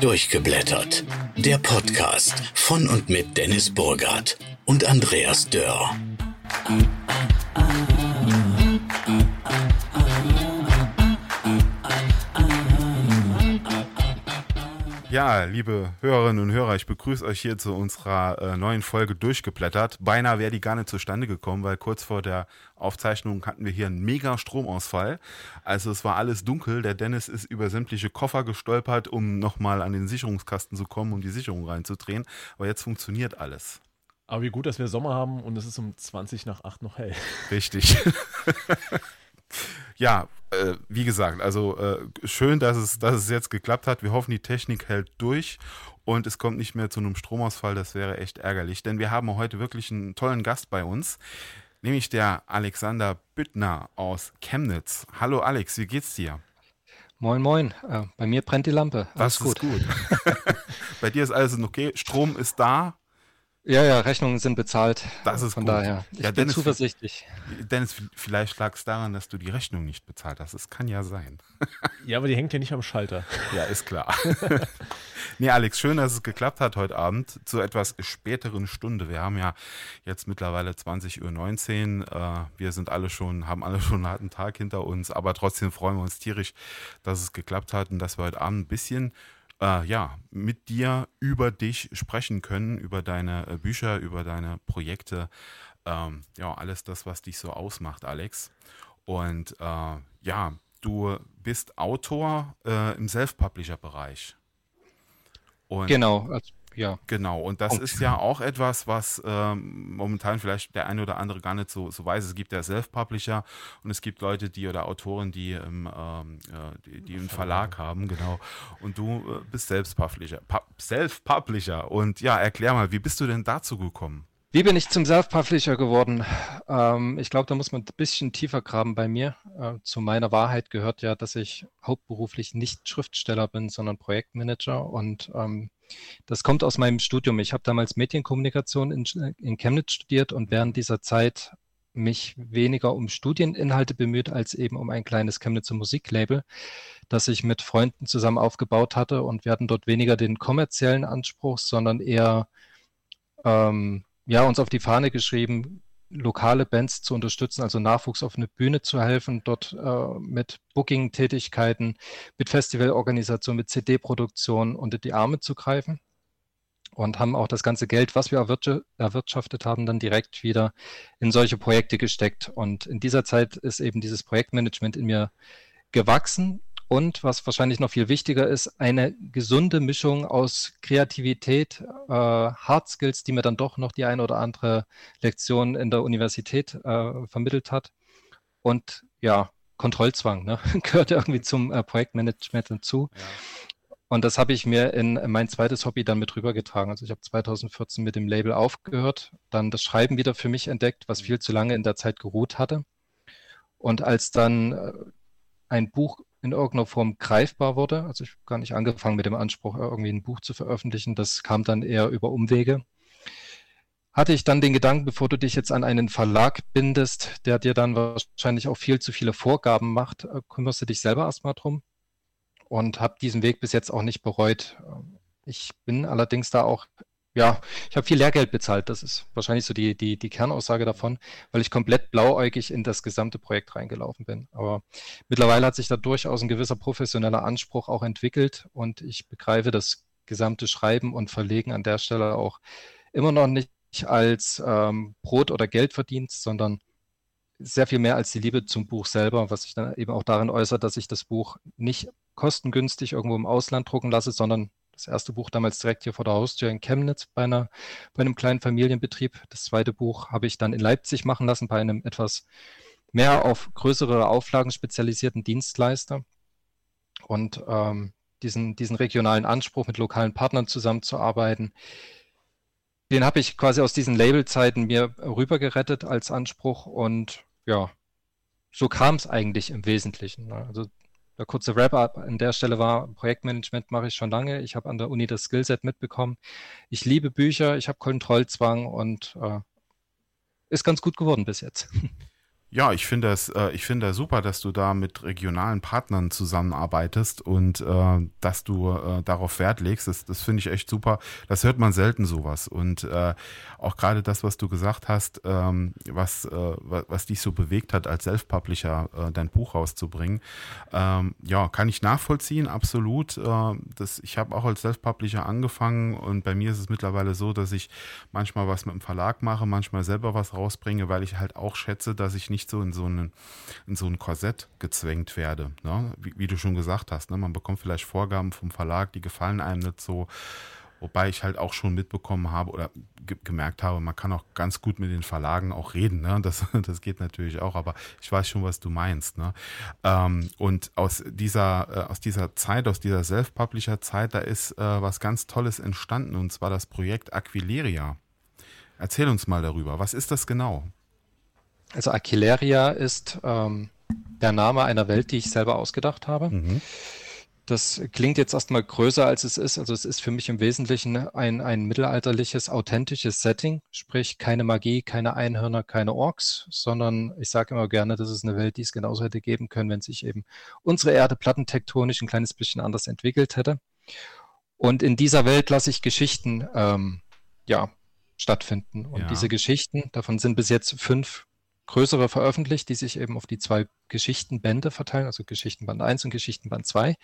Durchgeblättert. Der Podcast von und mit Dennis Burgert und Andreas Dörr. Ja, liebe Hörerinnen und Hörer, ich begrüße euch hier zu unserer äh, neuen Folge durchgeblättert. Beinahe wäre die gar nicht zustande gekommen, weil kurz vor der Aufzeichnung hatten wir hier einen mega Stromausfall. Also es war alles dunkel. Der Dennis ist über sämtliche Koffer gestolpert, um nochmal an den Sicherungskasten zu kommen, um die Sicherung reinzudrehen. Aber jetzt funktioniert alles. Aber wie gut, dass wir Sommer haben und es ist um 20 nach 8 noch hell. Richtig. ja, äh, wie gesagt, also äh, schön, dass es, dass es jetzt geklappt hat. Wir hoffen, die Technik hält durch und es kommt nicht mehr zu einem Stromausfall. Das wäre echt ärgerlich, denn wir haben heute wirklich einen tollen Gast bei uns, nämlich der Alexander Büttner aus Chemnitz. Hallo Alex, wie geht's dir? Moin, moin. Äh, bei mir brennt die Lampe. Alles das ist gut. gut. bei dir ist alles okay. Strom ist da. Ja, ja, Rechnungen sind bezahlt. Das ist Von gut. daher, ich ja, bin Dennis, zuversichtlich. Dennis, vielleicht lag es daran, dass du die Rechnung nicht bezahlt hast. Das kann ja sein. Ja, aber die hängt ja nicht am Schalter. Ja, ist klar. nee, Alex, schön, dass es geklappt hat heute Abend zu etwas späteren Stunde. Wir haben ja jetzt mittlerweile 20.19 Uhr. Äh, wir sind alle schon, haben alle schon einen harten Tag hinter uns, aber trotzdem freuen wir uns tierisch, dass es geklappt hat und dass wir heute Abend ein bisschen äh, ja, mit dir über dich sprechen können, über deine äh, Bücher, über deine Projekte, ähm, ja, alles das, was dich so ausmacht, Alex. Und äh, ja, du bist Autor äh, im Self-Publisher-Bereich. Genau, also ja. Genau, und das und. ist ja auch etwas, was ähm, momentan vielleicht der eine oder andere gar nicht so, so weiß. Es gibt ja Self-Publisher und es gibt Leute, die oder Autoren, die, im, ähm, äh, die, die einen Verlag haben, genau. Und du äh, bist Self-Publisher. Self-Publisher. Und ja, erklär mal, wie bist du denn dazu gekommen? Wie bin ich zum Self-Publisher geworden? Ähm, ich glaube, da muss man ein bisschen tiefer graben bei mir. Äh, zu meiner Wahrheit gehört ja, dass ich hauptberuflich nicht Schriftsteller bin, sondern Projektmanager. Und ähm, das kommt aus meinem Studium. Ich habe damals Medienkommunikation in, in Chemnitz studiert und während dieser Zeit mich weniger um Studieninhalte bemüht, als eben um ein kleines Chemnitzer Musiklabel, das ich mit Freunden zusammen aufgebaut hatte. Und wir hatten dort weniger den kommerziellen Anspruch, sondern eher ähm, ja, uns auf die Fahne geschrieben, lokale Bands zu unterstützen, also Nachwuchs auf eine Bühne zu helfen, dort äh, mit Booking-Tätigkeiten, mit Festivalorganisation, mit CD-Produktion unter die Arme zu greifen und haben auch das ganze Geld, was wir erwirtschaftet haben, dann direkt wieder in solche Projekte gesteckt. Und in dieser Zeit ist eben dieses Projektmanagement in mir gewachsen und was wahrscheinlich noch viel wichtiger ist, eine gesunde Mischung aus Kreativität, äh, Hard Skills, die mir dann doch noch die eine oder andere Lektion in der Universität äh, vermittelt hat und ja, Kontrollzwang ne? gehört irgendwie zum äh, Projektmanagement dazu. Ja. Und das habe ich mir in mein zweites Hobby dann mit rübergetragen. Also ich habe 2014 mit dem Label aufgehört, dann das Schreiben wieder für mich entdeckt, was mhm. viel zu lange in der Zeit geruht hatte. Und als dann äh, ein Buch in irgendeiner Form greifbar wurde. Also ich habe gar nicht angefangen mit dem Anspruch, irgendwie ein Buch zu veröffentlichen. Das kam dann eher über Umwege. Hatte ich dann den Gedanken, bevor du dich jetzt an einen Verlag bindest, der dir dann wahrscheinlich auch viel zu viele Vorgaben macht, äh, kümmerst du dich selber erstmal drum und habe diesen Weg bis jetzt auch nicht bereut. Ich bin allerdings da auch ja, ich habe viel Lehrgeld bezahlt. Das ist wahrscheinlich so die, die, die Kernaussage davon, weil ich komplett blauäugig in das gesamte Projekt reingelaufen bin. Aber mittlerweile hat sich da durchaus ein gewisser professioneller Anspruch auch entwickelt und ich begreife das gesamte Schreiben und Verlegen an der Stelle auch immer noch nicht als ähm, Brot- oder Geldverdienst, sondern sehr viel mehr als die Liebe zum Buch selber, was sich dann eben auch darin äußert, dass ich das Buch nicht kostengünstig irgendwo im Ausland drucken lasse, sondern das erste Buch damals direkt hier vor der Haustür in Chemnitz bei, einer, bei einem kleinen Familienbetrieb. Das zweite Buch habe ich dann in Leipzig machen lassen bei einem etwas mehr auf größere Auflagen spezialisierten Dienstleister. Und ähm, diesen, diesen regionalen Anspruch, mit lokalen Partnern zusammenzuarbeiten, den habe ich quasi aus diesen Labelzeiten mir rübergerettet als Anspruch und ja, so kam es eigentlich im Wesentlichen. Ne? Also der kurze Wrap-up an der Stelle war, Projektmanagement mache ich schon lange. Ich habe an der Uni das Skillset mitbekommen. Ich liebe Bücher, ich habe Kontrollzwang und äh, ist ganz gut geworden bis jetzt. Ja, ich finde es, äh, ich finde super, dass du da mit regionalen Partnern zusammenarbeitest und äh, dass du äh, darauf Wert legst. Das, das finde ich echt super. Das hört man selten sowas. Und äh, auch gerade das, was du gesagt hast, ähm, was, äh, was dich so bewegt hat, als Self-Publisher äh, dein Buch rauszubringen, ähm, ja, kann ich nachvollziehen, absolut. Äh, das, ich habe auch als Self-Publisher angefangen und bei mir ist es mittlerweile so, dass ich manchmal was mit dem Verlag mache, manchmal selber was rausbringe, weil ich halt auch schätze, dass ich nicht nicht so in so, einen, in so ein Korsett gezwängt werde. Ne? Wie, wie, du schon gesagt hast, ne? man bekommt vielleicht Vorgaben vom Verlag, die gefallen einem nicht so. Wobei ich halt auch schon mitbekommen habe oder ge gemerkt habe, man kann auch ganz gut mit den Verlagen auch reden. Ne? Das, das geht natürlich auch, aber ich weiß schon, was du meinst. Ne? Ähm, und aus dieser, äh, aus dieser Zeit, aus dieser Self-Publisher-Zeit, da ist äh, was ganz Tolles entstanden und zwar das Projekt Aquileria. Erzähl uns mal darüber. Was ist das genau? Also Aquileria ist ähm, der Name einer Welt, die ich selber ausgedacht habe. Mhm. Das klingt jetzt erstmal größer, als es ist. Also es ist für mich im Wesentlichen ein, ein mittelalterliches, authentisches Setting, sprich keine Magie, keine Einhörner, keine Orks, sondern ich sage immer gerne, das ist eine Welt, die es genauso hätte geben können, wenn sich eben unsere Erde plattentektonisch ein kleines bisschen anders entwickelt hätte. Und in dieser Welt lasse ich Geschichten ähm, ja, stattfinden. Und ja. diese Geschichten, davon sind bis jetzt fünf größere veröffentlicht, die sich eben auf die zwei Geschichtenbände verteilen, also Geschichtenband 1 und Geschichtenband 2.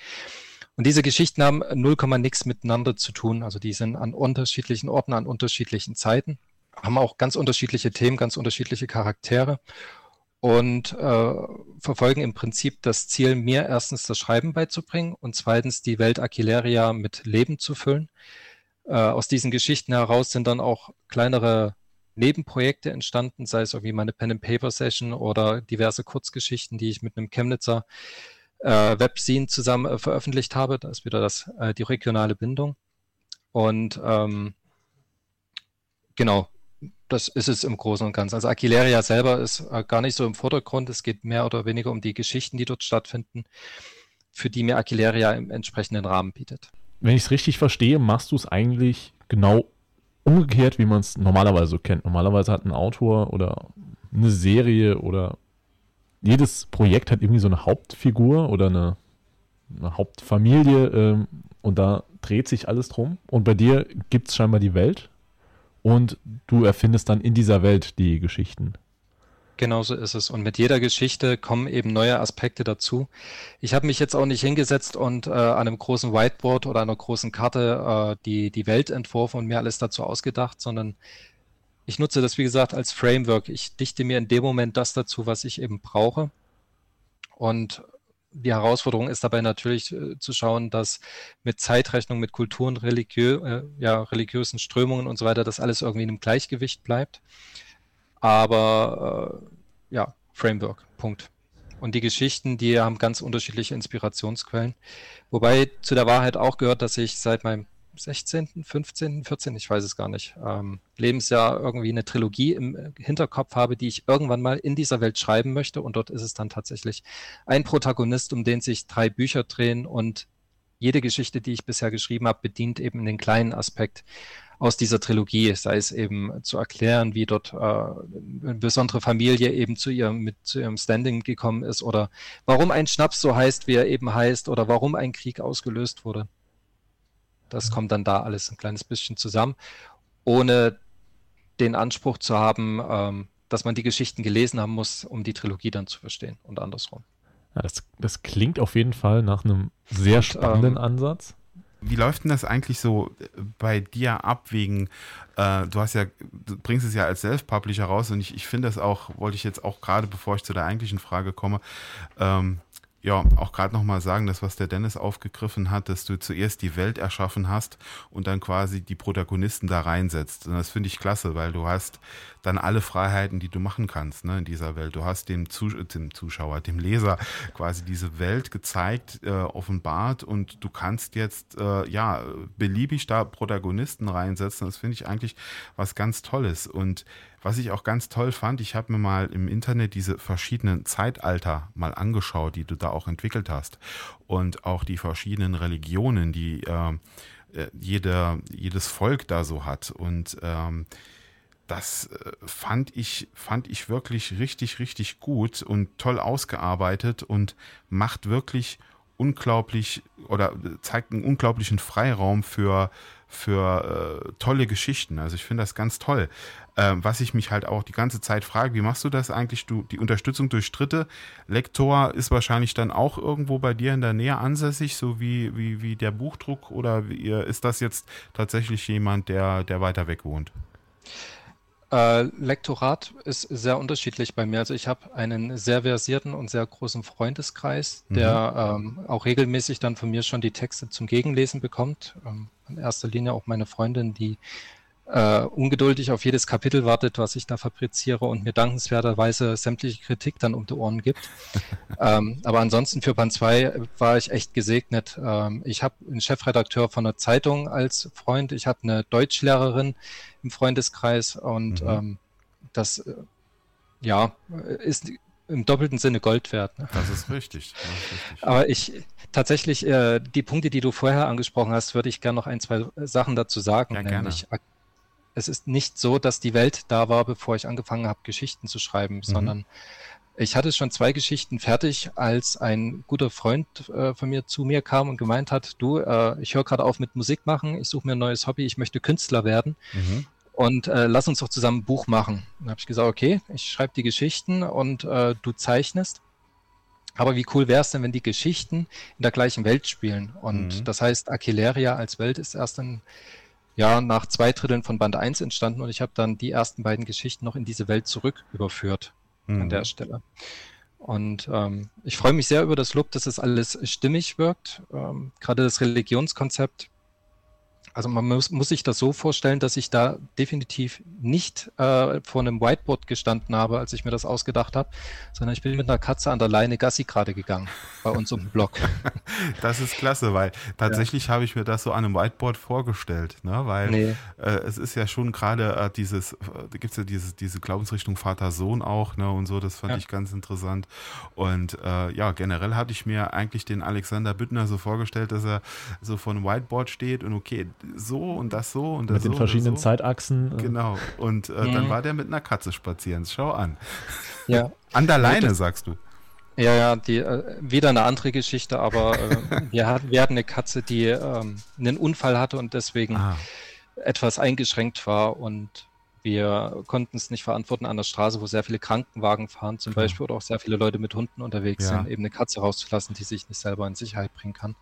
Und diese Geschichten haben 0, nix miteinander zu tun. Also die sind an unterschiedlichen Orten, an unterschiedlichen Zeiten, haben auch ganz unterschiedliche Themen, ganz unterschiedliche Charaktere und äh, verfolgen im Prinzip das Ziel, mir erstens das Schreiben beizubringen und zweitens die Welt Aquileria mit Leben zu füllen. Äh, aus diesen Geschichten heraus sind dann auch kleinere Nebenprojekte entstanden, sei es irgendwie meine Pen-and-Paper-Session oder diverse Kurzgeschichten, die ich mit einem Chemnitzer äh, Webzine zusammen äh, veröffentlicht habe. Da ist wieder das, äh, die regionale Bindung. Und ähm, genau, das ist es im Großen und Ganzen. Also Aquileria selber ist äh, gar nicht so im Vordergrund. Es geht mehr oder weniger um die Geschichten, die dort stattfinden, für die mir Aquileria im entsprechenden Rahmen bietet. Wenn ich es richtig verstehe, machst du es eigentlich genau umgekehrt, wie man es normalerweise so kennt. Normalerweise hat ein Autor oder eine Serie oder jedes Projekt hat irgendwie so eine Hauptfigur oder eine, eine Hauptfamilie ähm, und da dreht sich alles drum. Und bei dir gibt es scheinbar die Welt und du erfindest dann in dieser Welt die Geschichten. Genauso ist es. Und mit jeder Geschichte kommen eben neue Aspekte dazu. Ich habe mich jetzt auch nicht hingesetzt und äh, an einem großen Whiteboard oder einer großen Karte äh, die, die Welt entworfen und mir alles dazu ausgedacht, sondern ich nutze das, wie gesagt, als Framework. Ich dichte mir in dem Moment das dazu, was ich eben brauche. Und die Herausforderung ist dabei natürlich äh, zu schauen, dass mit Zeitrechnung, mit Kulturen, religiö äh, ja, religiösen Strömungen und so weiter, das alles irgendwie in einem Gleichgewicht bleibt. Aber äh, ja, Framework, Punkt. Und die Geschichten, die haben ganz unterschiedliche Inspirationsquellen. Wobei zu der Wahrheit auch gehört, dass ich seit meinem 16., 15., 14., ich weiß es gar nicht, ähm, Lebensjahr irgendwie eine Trilogie im Hinterkopf habe, die ich irgendwann mal in dieser Welt schreiben möchte. Und dort ist es dann tatsächlich ein Protagonist, um den sich drei Bücher drehen. Und jede Geschichte, die ich bisher geschrieben habe, bedient eben den kleinen Aspekt aus dieser Trilogie, sei es eben zu erklären, wie dort äh, eine besondere Familie eben zu ihrem, mit, zu ihrem Standing gekommen ist oder warum ein Schnaps so heißt, wie er eben heißt oder warum ein Krieg ausgelöst wurde. Das mhm. kommt dann da alles ein kleines bisschen zusammen, ohne den Anspruch zu haben, ähm, dass man die Geschichten gelesen haben muss, um die Trilogie dann zu verstehen und andersrum. Ja, das, das klingt auf jeden Fall nach einem sehr und, spannenden ähm, Ansatz. Wie läuft denn das eigentlich so äh, bei dir ab wegen, äh, du hast ja, du bringst es ja als Self-Publisher raus und ich, ich finde das auch, wollte ich jetzt auch gerade, bevor ich zu der eigentlichen Frage komme, ähm, ja, auch gerade nochmal sagen, das, was der Dennis aufgegriffen hat, dass du zuerst die Welt erschaffen hast und dann quasi die Protagonisten da reinsetzt. Und das finde ich klasse, weil du hast dann alle Freiheiten, die du machen kannst ne, in dieser Welt. Du hast dem, Zus dem Zuschauer, dem Leser quasi diese Welt gezeigt, äh, offenbart und du kannst jetzt äh, ja beliebig da Protagonisten reinsetzen. Das finde ich eigentlich was ganz Tolles. Und was ich auch ganz toll fand, ich habe mir mal im Internet diese verschiedenen Zeitalter mal angeschaut, die du da auch entwickelt hast. Und auch die verschiedenen Religionen, die äh, äh jeder, jedes Volk da so hat. Und ähm, das äh, fand ich, fand ich wirklich richtig, richtig gut und toll ausgearbeitet und macht wirklich unglaublich oder zeigt einen unglaublichen Freiraum für, für äh, tolle Geschichten. Also ich finde das ganz toll. Ähm, was ich mich halt auch die ganze Zeit frage, wie machst du das eigentlich? Du, die Unterstützung durch Dritte. Lektor ist wahrscheinlich dann auch irgendwo bei dir in der Nähe ansässig, so wie, wie, wie der Buchdruck oder wie, ist das jetzt tatsächlich jemand, der, der weiter weg wohnt? Äh, Lektorat ist sehr unterschiedlich bei mir. Also ich habe einen sehr versierten und sehr großen Freundeskreis, mhm. der ähm, auch regelmäßig dann von mir schon die Texte zum Gegenlesen bekommt. Ähm, in erster Linie auch meine Freundin, die äh, ungeduldig auf jedes Kapitel wartet, was ich da fabriziere und mir dankenswerterweise sämtliche Kritik dann um die Ohren gibt. ähm, aber ansonsten für Band 2 war ich echt gesegnet. Ähm, ich habe einen Chefredakteur von einer Zeitung als Freund, ich habe eine Deutschlehrerin im Freundeskreis und mhm. ähm, das äh, ja ist im doppelten Sinne Gold wert. Ne? Das, ist richtig, das ist richtig. Aber ich tatsächlich, äh, die Punkte, die du vorher angesprochen hast, würde ich gerne noch ein, zwei Sachen dazu sagen. Ja, nämlich gerne es ist nicht so, dass die Welt da war, bevor ich angefangen habe, Geschichten zu schreiben, mhm. sondern ich hatte schon zwei Geschichten fertig, als ein guter Freund äh, von mir zu mir kam und gemeint hat, du, äh, ich höre gerade auf mit Musik machen, ich suche mir ein neues Hobby, ich möchte Künstler werden. Mhm. Und äh, lass uns doch zusammen ein Buch machen. Dann habe ich gesagt, okay, ich schreibe die Geschichten und äh, du zeichnest. Aber wie cool wäre es denn, wenn die Geschichten in der gleichen Welt spielen? Und mhm. das heißt, Aquileria als Welt ist erst ein ja, nach zwei Dritteln von Band 1 entstanden und ich habe dann die ersten beiden Geschichten noch in diese Welt zurück überführt mhm. an der Stelle. Und ähm, ich freue mich sehr über das Lob, dass es alles stimmig wirkt. Ähm, Gerade das Religionskonzept also man muss, muss sich das so vorstellen, dass ich da definitiv nicht äh, vor einem Whiteboard gestanden habe, als ich mir das ausgedacht habe, sondern ich bin mit einer Katze an der Leine Gassi gerade gegangen bei uns um den Block. das ist klasse, weil tatsächlich ja. habe ich mir das so an einem Whiteboard vorgestellt, ne? weil nee. äh, es ist ja schon gerade äh, dieses, da gibt es ja diese, diese Glaubensrichtung Vater-Sohn auch ne? und so, das fand ja. ich ganz interessant. Und äh, ja, generell hatte ich mir eigentlich den Alexander Büttner so vorgestellt, dass er so vor einem Whiteboard steht und okay, so und das so und das Mit so den verschiedenen so. Zeitachsen. Äh. Genau. Und äh, mhm. dann war der mit einer Katze spazieren. Schau an. Ja. An der Leine, sagst du. Ja, ja, die, äh, wieder eine andere Geschichte, aber äh, wir, hatten, wir hatten eine Katze, die ähm, einen Unfall hatte und deswegen ah. etwas eingeschränkt war und wir konnten es nicht verantworten an der Straße, wo sehr viele Krankenwagen fahren zum Klar. Beispiel oder auch sehr viele Leute mit Hunden unterwegs ja. sind, eben eine Katze rauszulassen, die sich nicht selber in Sicherheit bringen kann.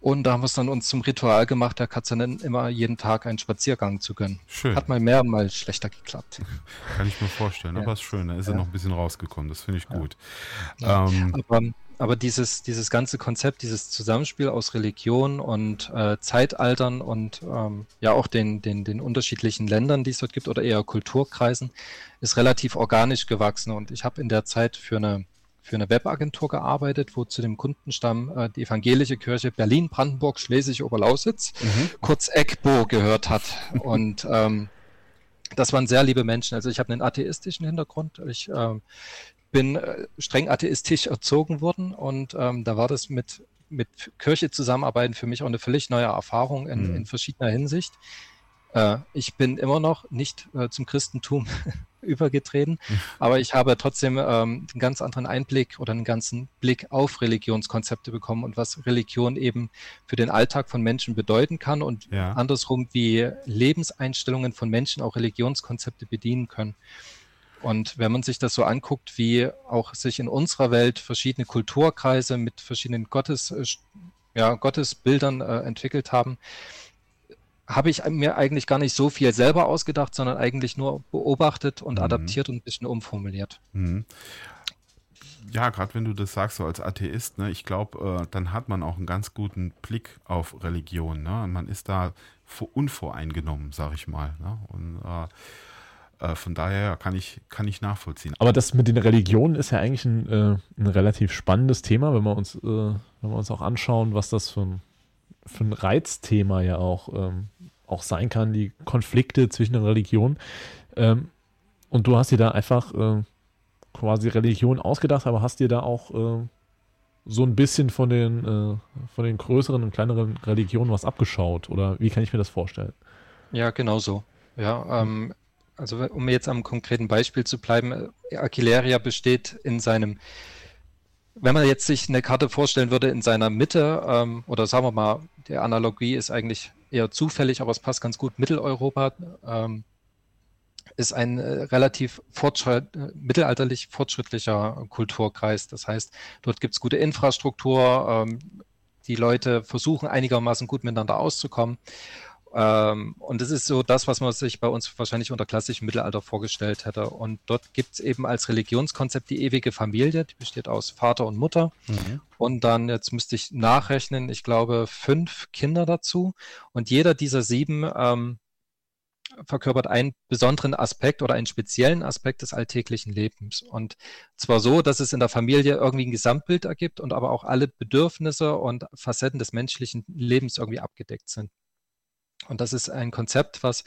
Und da haben wir es dann uns zum Ritual gemacht, der Katze immer jeden Tag einen Spaziergang zu gönnen. Schön. Hat mal mehr, mal schlechter geklappt. Kann ich mir vorstellen, ja. aber ist schön, da ist ja. er noch ein bisschen rausgekommen, das finde ich gut. Ja. Ähm, aber, aber, dieses, dieses ganze Konzept, dieses Zusammenspiel aus Religion und äh, Zeitaltern und ähm, ja auch den, den, den unterschiedlichen Ländern, die es dort gibt, oder eher Kulturkreisen, ist relativ organisch gewachsen. Und ich habe in der Zeit für eine für eine Webagentur gearbeitet, wo zu dem Kundenstamm äh, die evangelische Kirche Berlin, Brandenburg, Schleswig-Oberlausitz, mhm. kurz EGBO gehört hat. Und ähm, das waren sehr liebe Menschen. Also ich habe einen atheistischen Hintergrund. Ich ähm, bin äh, streng atheistisch erzogen worden und ähm, da war das mit, mit Kirche zusammenarbeiten für mich auch eine völlig neue Erfahrung in, mhm. in verschiedener Hinsicht. Äh, ich bin immer noch nicht äh, zum Christentum übergetreten, aber ich habe trotzdem ähm, einen ganz anderen Einblick oder einen ganzen Blick auf Religionskonzepte bekommen und was Religion eben für den Alltag von Menschen bedeuten kann und ja. andersrum, wie Lebenseinstellungen von Menschen auch Religionskonzepte bedienen können. Und wenn man sich das so anguckt, wie auch sich in unserer Welt verschiedene Kulturkreise mit verschiedenen Gottes, äh, ja, Gottesbildern äh, entwickelt haben, habe ich mir eigentlich gar nicht so viel selber ausgedacht, sondern eigentlich nur beobachtet und mhm. adaptiert und ein bisschen umformuliert. Mhm. Ja, gerade wenn du das sagst, so als Atheist, ne, ich glaube, äh, dann hat man auch einen ganz guten Blick auf Religion. Ne? Man ist da unvoreingenommen, sag ich mal. Ne? Und äh, äh, von daher kann ich, kann ich nachvollziehen. Aber das mit den Religionen ist ja eigentlich ein, äh, ein relativ spannendes Thema, wenn wir uns, äh, wenn wir uns auch anschauen, was das für ein, für ein Reizthema ja auch ähm, auch sein kann, die Konflikte zwischen den Religionen. Ähm, und du hast dir da einfach äh, quasi Religion ausgedacht, aber hast dir da auch äh, so ein bisschen von den, äh, von den größeren und kleineren Religionen was abgeschaut? Oder wie kann ich mir das vorstellen? Ja, genau so. Ja, ähm, also um jetzt am konkreten Beispiel zu bleiben, äh, Aquileria besteht in seinem, wenn man jetzt sich eine Karte vorstellen würde, in seiner Mitte, ähm, oder sagen wir mal, die Analogie ist eigentlich eher zufällig, aber es passt ganz gut, Mitteleuropa ähm, ist ein äh, relativ fortschritt, äh, mittelalterlich fortschrittlicher Kulturkreis. Das heißt, dort gibt es gute Infrastruktur, ähm, die Leute versuchen einigermaßen gut miteinander auszukommen. Ähm, und das ist so das, was man sich bei uns wahrscheinlich unter klassischem Mittelalter vorgestellt hätte. Und dort gibt es eben als Religionskonzept die ewige Familie, die besteht aus Vater und Mutter. Mhm. Und dann, jetzt müsste ich nachrechnen, ich glaube, fünf Kinder dazu. Und jeder dieser sieben ähm, verkörpert einen besonderen Aspekt oder einen speziellen Aspekt des alltäglichen Lebens. Und zwar so, dass es in der Familie irgendwie ein Gesamtbild ergibt und aber auch alle Bedürfnisse und Facetten des menschlichen Lebens irgendwie abgedeckt sind. Und das ist ein Konzept, was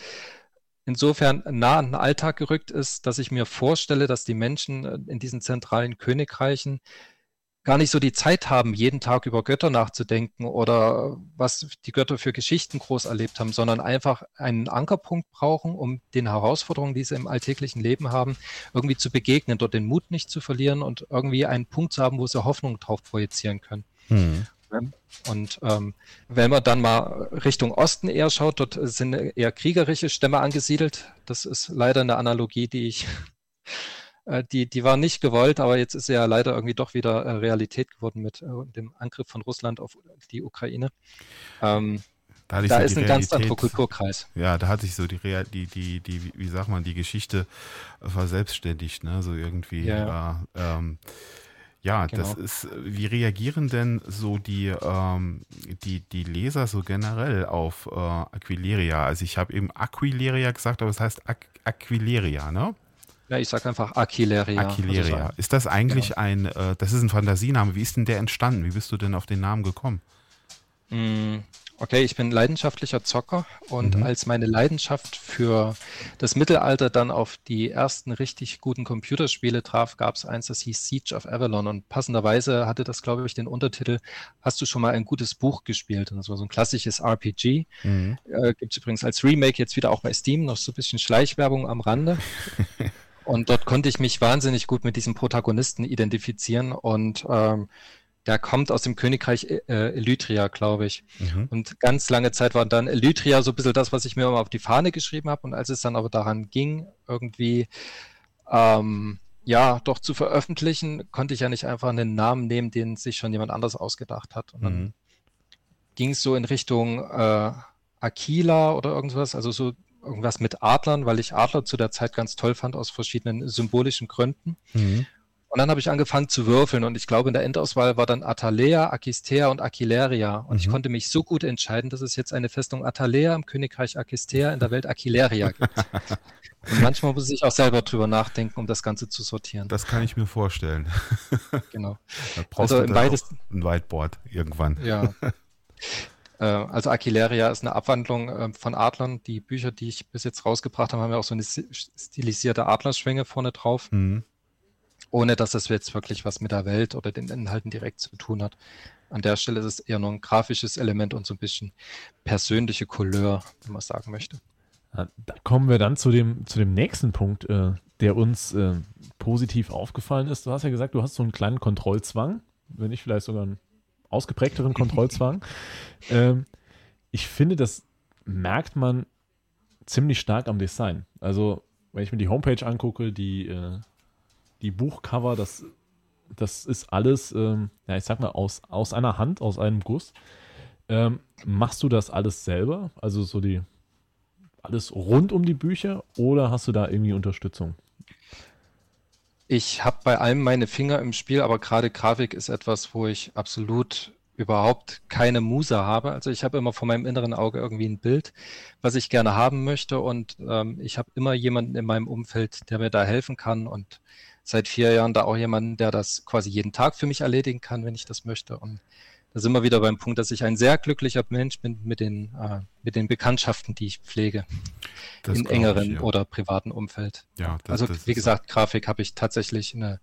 insofern nah an den Alltag gerückt ist, dass ich mir vorstelle, dass die Menschen äh, in diesen zentralen Königreichen gar nicht so die Zeit haben, jeden Tag über Götter nachzudenken oder was die Götter für Geschichten groß erlebt haben, sondern einfach einen Ankerpunkt brauchen, um den Herausforderungen, die sie im alltäglichen Leben haben, irgendwie zu begegnen, dort den Mut nicht zu verlieren und irgendwie einen Punkt zu haben, wo sie Hoffnung drauf projizieren können. Hm. Und ähm, wenn man dann mal Richtung Osten eher schaut, dort sind eher kriegerische Stämme angesiedelt. Das ist leider eine Analogie, die ich, äh, die, die war nicht gewollt, aber jetzt ist sie ja leider irgendwie doch wieder äh, Realität geworden mit äh, dem Angriff von Russland auf die Ukraine. Ähm, da, da so ist ein ganz anderer Kulturkreis. Ja, da hat sich so die, Real, die, die, die, wie sagt man, die Geschichte verselbstständigt, ne? So irgendwie. Ja. Äh, ähm, ja, genau. das ist, wie reagieren denn so die, ähm, die, die Leser so generell auf äh, Aquileria? Also ich habe eben Aquileria gesagt, aber es heißt Aqu Aquileria, ne? Ja, ich sage einfach Aquileria. Aquileria. Also ist das eigentlich genau. ein, äh, das ist ein Fantasiename, wie ist denn der entstanden? Wie bist du denn auf den Namen gekommen? Okay, ich bin leidenschaftlicher Zocker und mhm. als meine Leidenschaft für das Mittelalter dann auf die ersten richtig guten Computerspiele traf, gab es eins, das hieß Siege of Avalon und passenderweise hatte das, glaube ich, den Untertitel Hast du schon mal ein gutes Buch gespielt? Und das war so ein klassisches RPG. Mhm. Äh, Gibt es übrigens als Remake jetzt wieder auch bei Steam, noch so ein bisschen Schleichwerbung am Rande. und dort konnte ich mich wahnsinnig gut mit diesem Protagonisten identifizieren und ähm, der kommt aus dem Königreich äh, Elytria, glaube ich. Mhm. Und ganz lange Zeit war dann Elytria so ein bisschen das, was ich mir immer auf die Fahne geschrieben habe. Und als es dann aber daran ging, irgendwie ähm, ja doch zu veröffentlichen, konnte ich ja nicht einfach einen Namen nehmen, den sich schon jemand anders ausgedacht hat. Und dann mhm. ging es so in Richtung äh, Aquila oder irgendwas, also so irgendwas mit Adlern, weil ich Adler zu der Zeit ganz toll fand aus verschiedenen symbolischen Gründen. Mhm. Und dann habe ich angefangen zu würfeln und ich glaube, in der Endauswahl war dann Atalea, Akistea und Aquileria. Und mhm. ich konnte mich so gut entscheiden, dass es jetzt eine Festung Atalea im Königreich Akistea, in der Welt Aquileria gibt. und manchmal muss ich auch selber drüber nachdenken, um das Ganze zu sortieren. Das kann ich mir vorstellen. genau. Da brauchst also du beides, ein Whiteboard irgendwann. Ja. Äh, also Aquileria ist eine Abwandlung äh, von Adlern. Die Bücher, die ich bis jetzt rausgebracht habe, haben ja auch so eine stilisierte Adlerschwinge vorne drauf. Mhm ohne dass das jetzt wirklich was mit der Welt oder den Inhalten direkt zu tun hat. An der Stelle ist es eher nur ein grafisches Element und so ein bisschen persönliche Couleur, wenn man sagen möchte. Da kommen wir dann zu dem, zu dem nächsten Punkt, äh, der uns äh, positiv aufgefallen ist. Du hast ja gesagt, du hast so einen kleinen Kontrollzwang, wenn nicht vielleicht sogar einen ausgeprägteren Kontrollzwang. ähm, ich finde, das merkt man ziemlich stark am Design. Also, wenn ich mir die Homepage angucke, die äh, die Buchcover, das, das ist alles, ähm, ja, ich sag mal, aus, aus einer Hand, aus einem Guss. Ähm, machst du das alles selber? Also so die alles rund um die Bücher oder hast du da irgendwie Unterstützung? Ich habe bei allem meine Finger im Spiel, aber gerade Grafik ist etwas, wo ich absolut überhaupt keine Muse habe. Also ich habe immer vor meinem inneren Auge irgendwie ein Bild, was ich gerne haben möchte und ähm, ich habe immer jemanden in meinem Umfeld, der mir da helfen kann und seit vier Jahren da auch jemanden, der das quasi jeden Tag für mich erledigen kann, wenn ich das möchte. Und da sind wir wieder beim Punkt, dass ich ein sehr glücklicher Mensch bin mit den, äh, mit den Bekanntschaften, die ich pflege. Das Im engeren ich, ja. oder privaten Umfeld. Ja, das, also, das wie gesagt, Grafik habe ich tatsächlich eine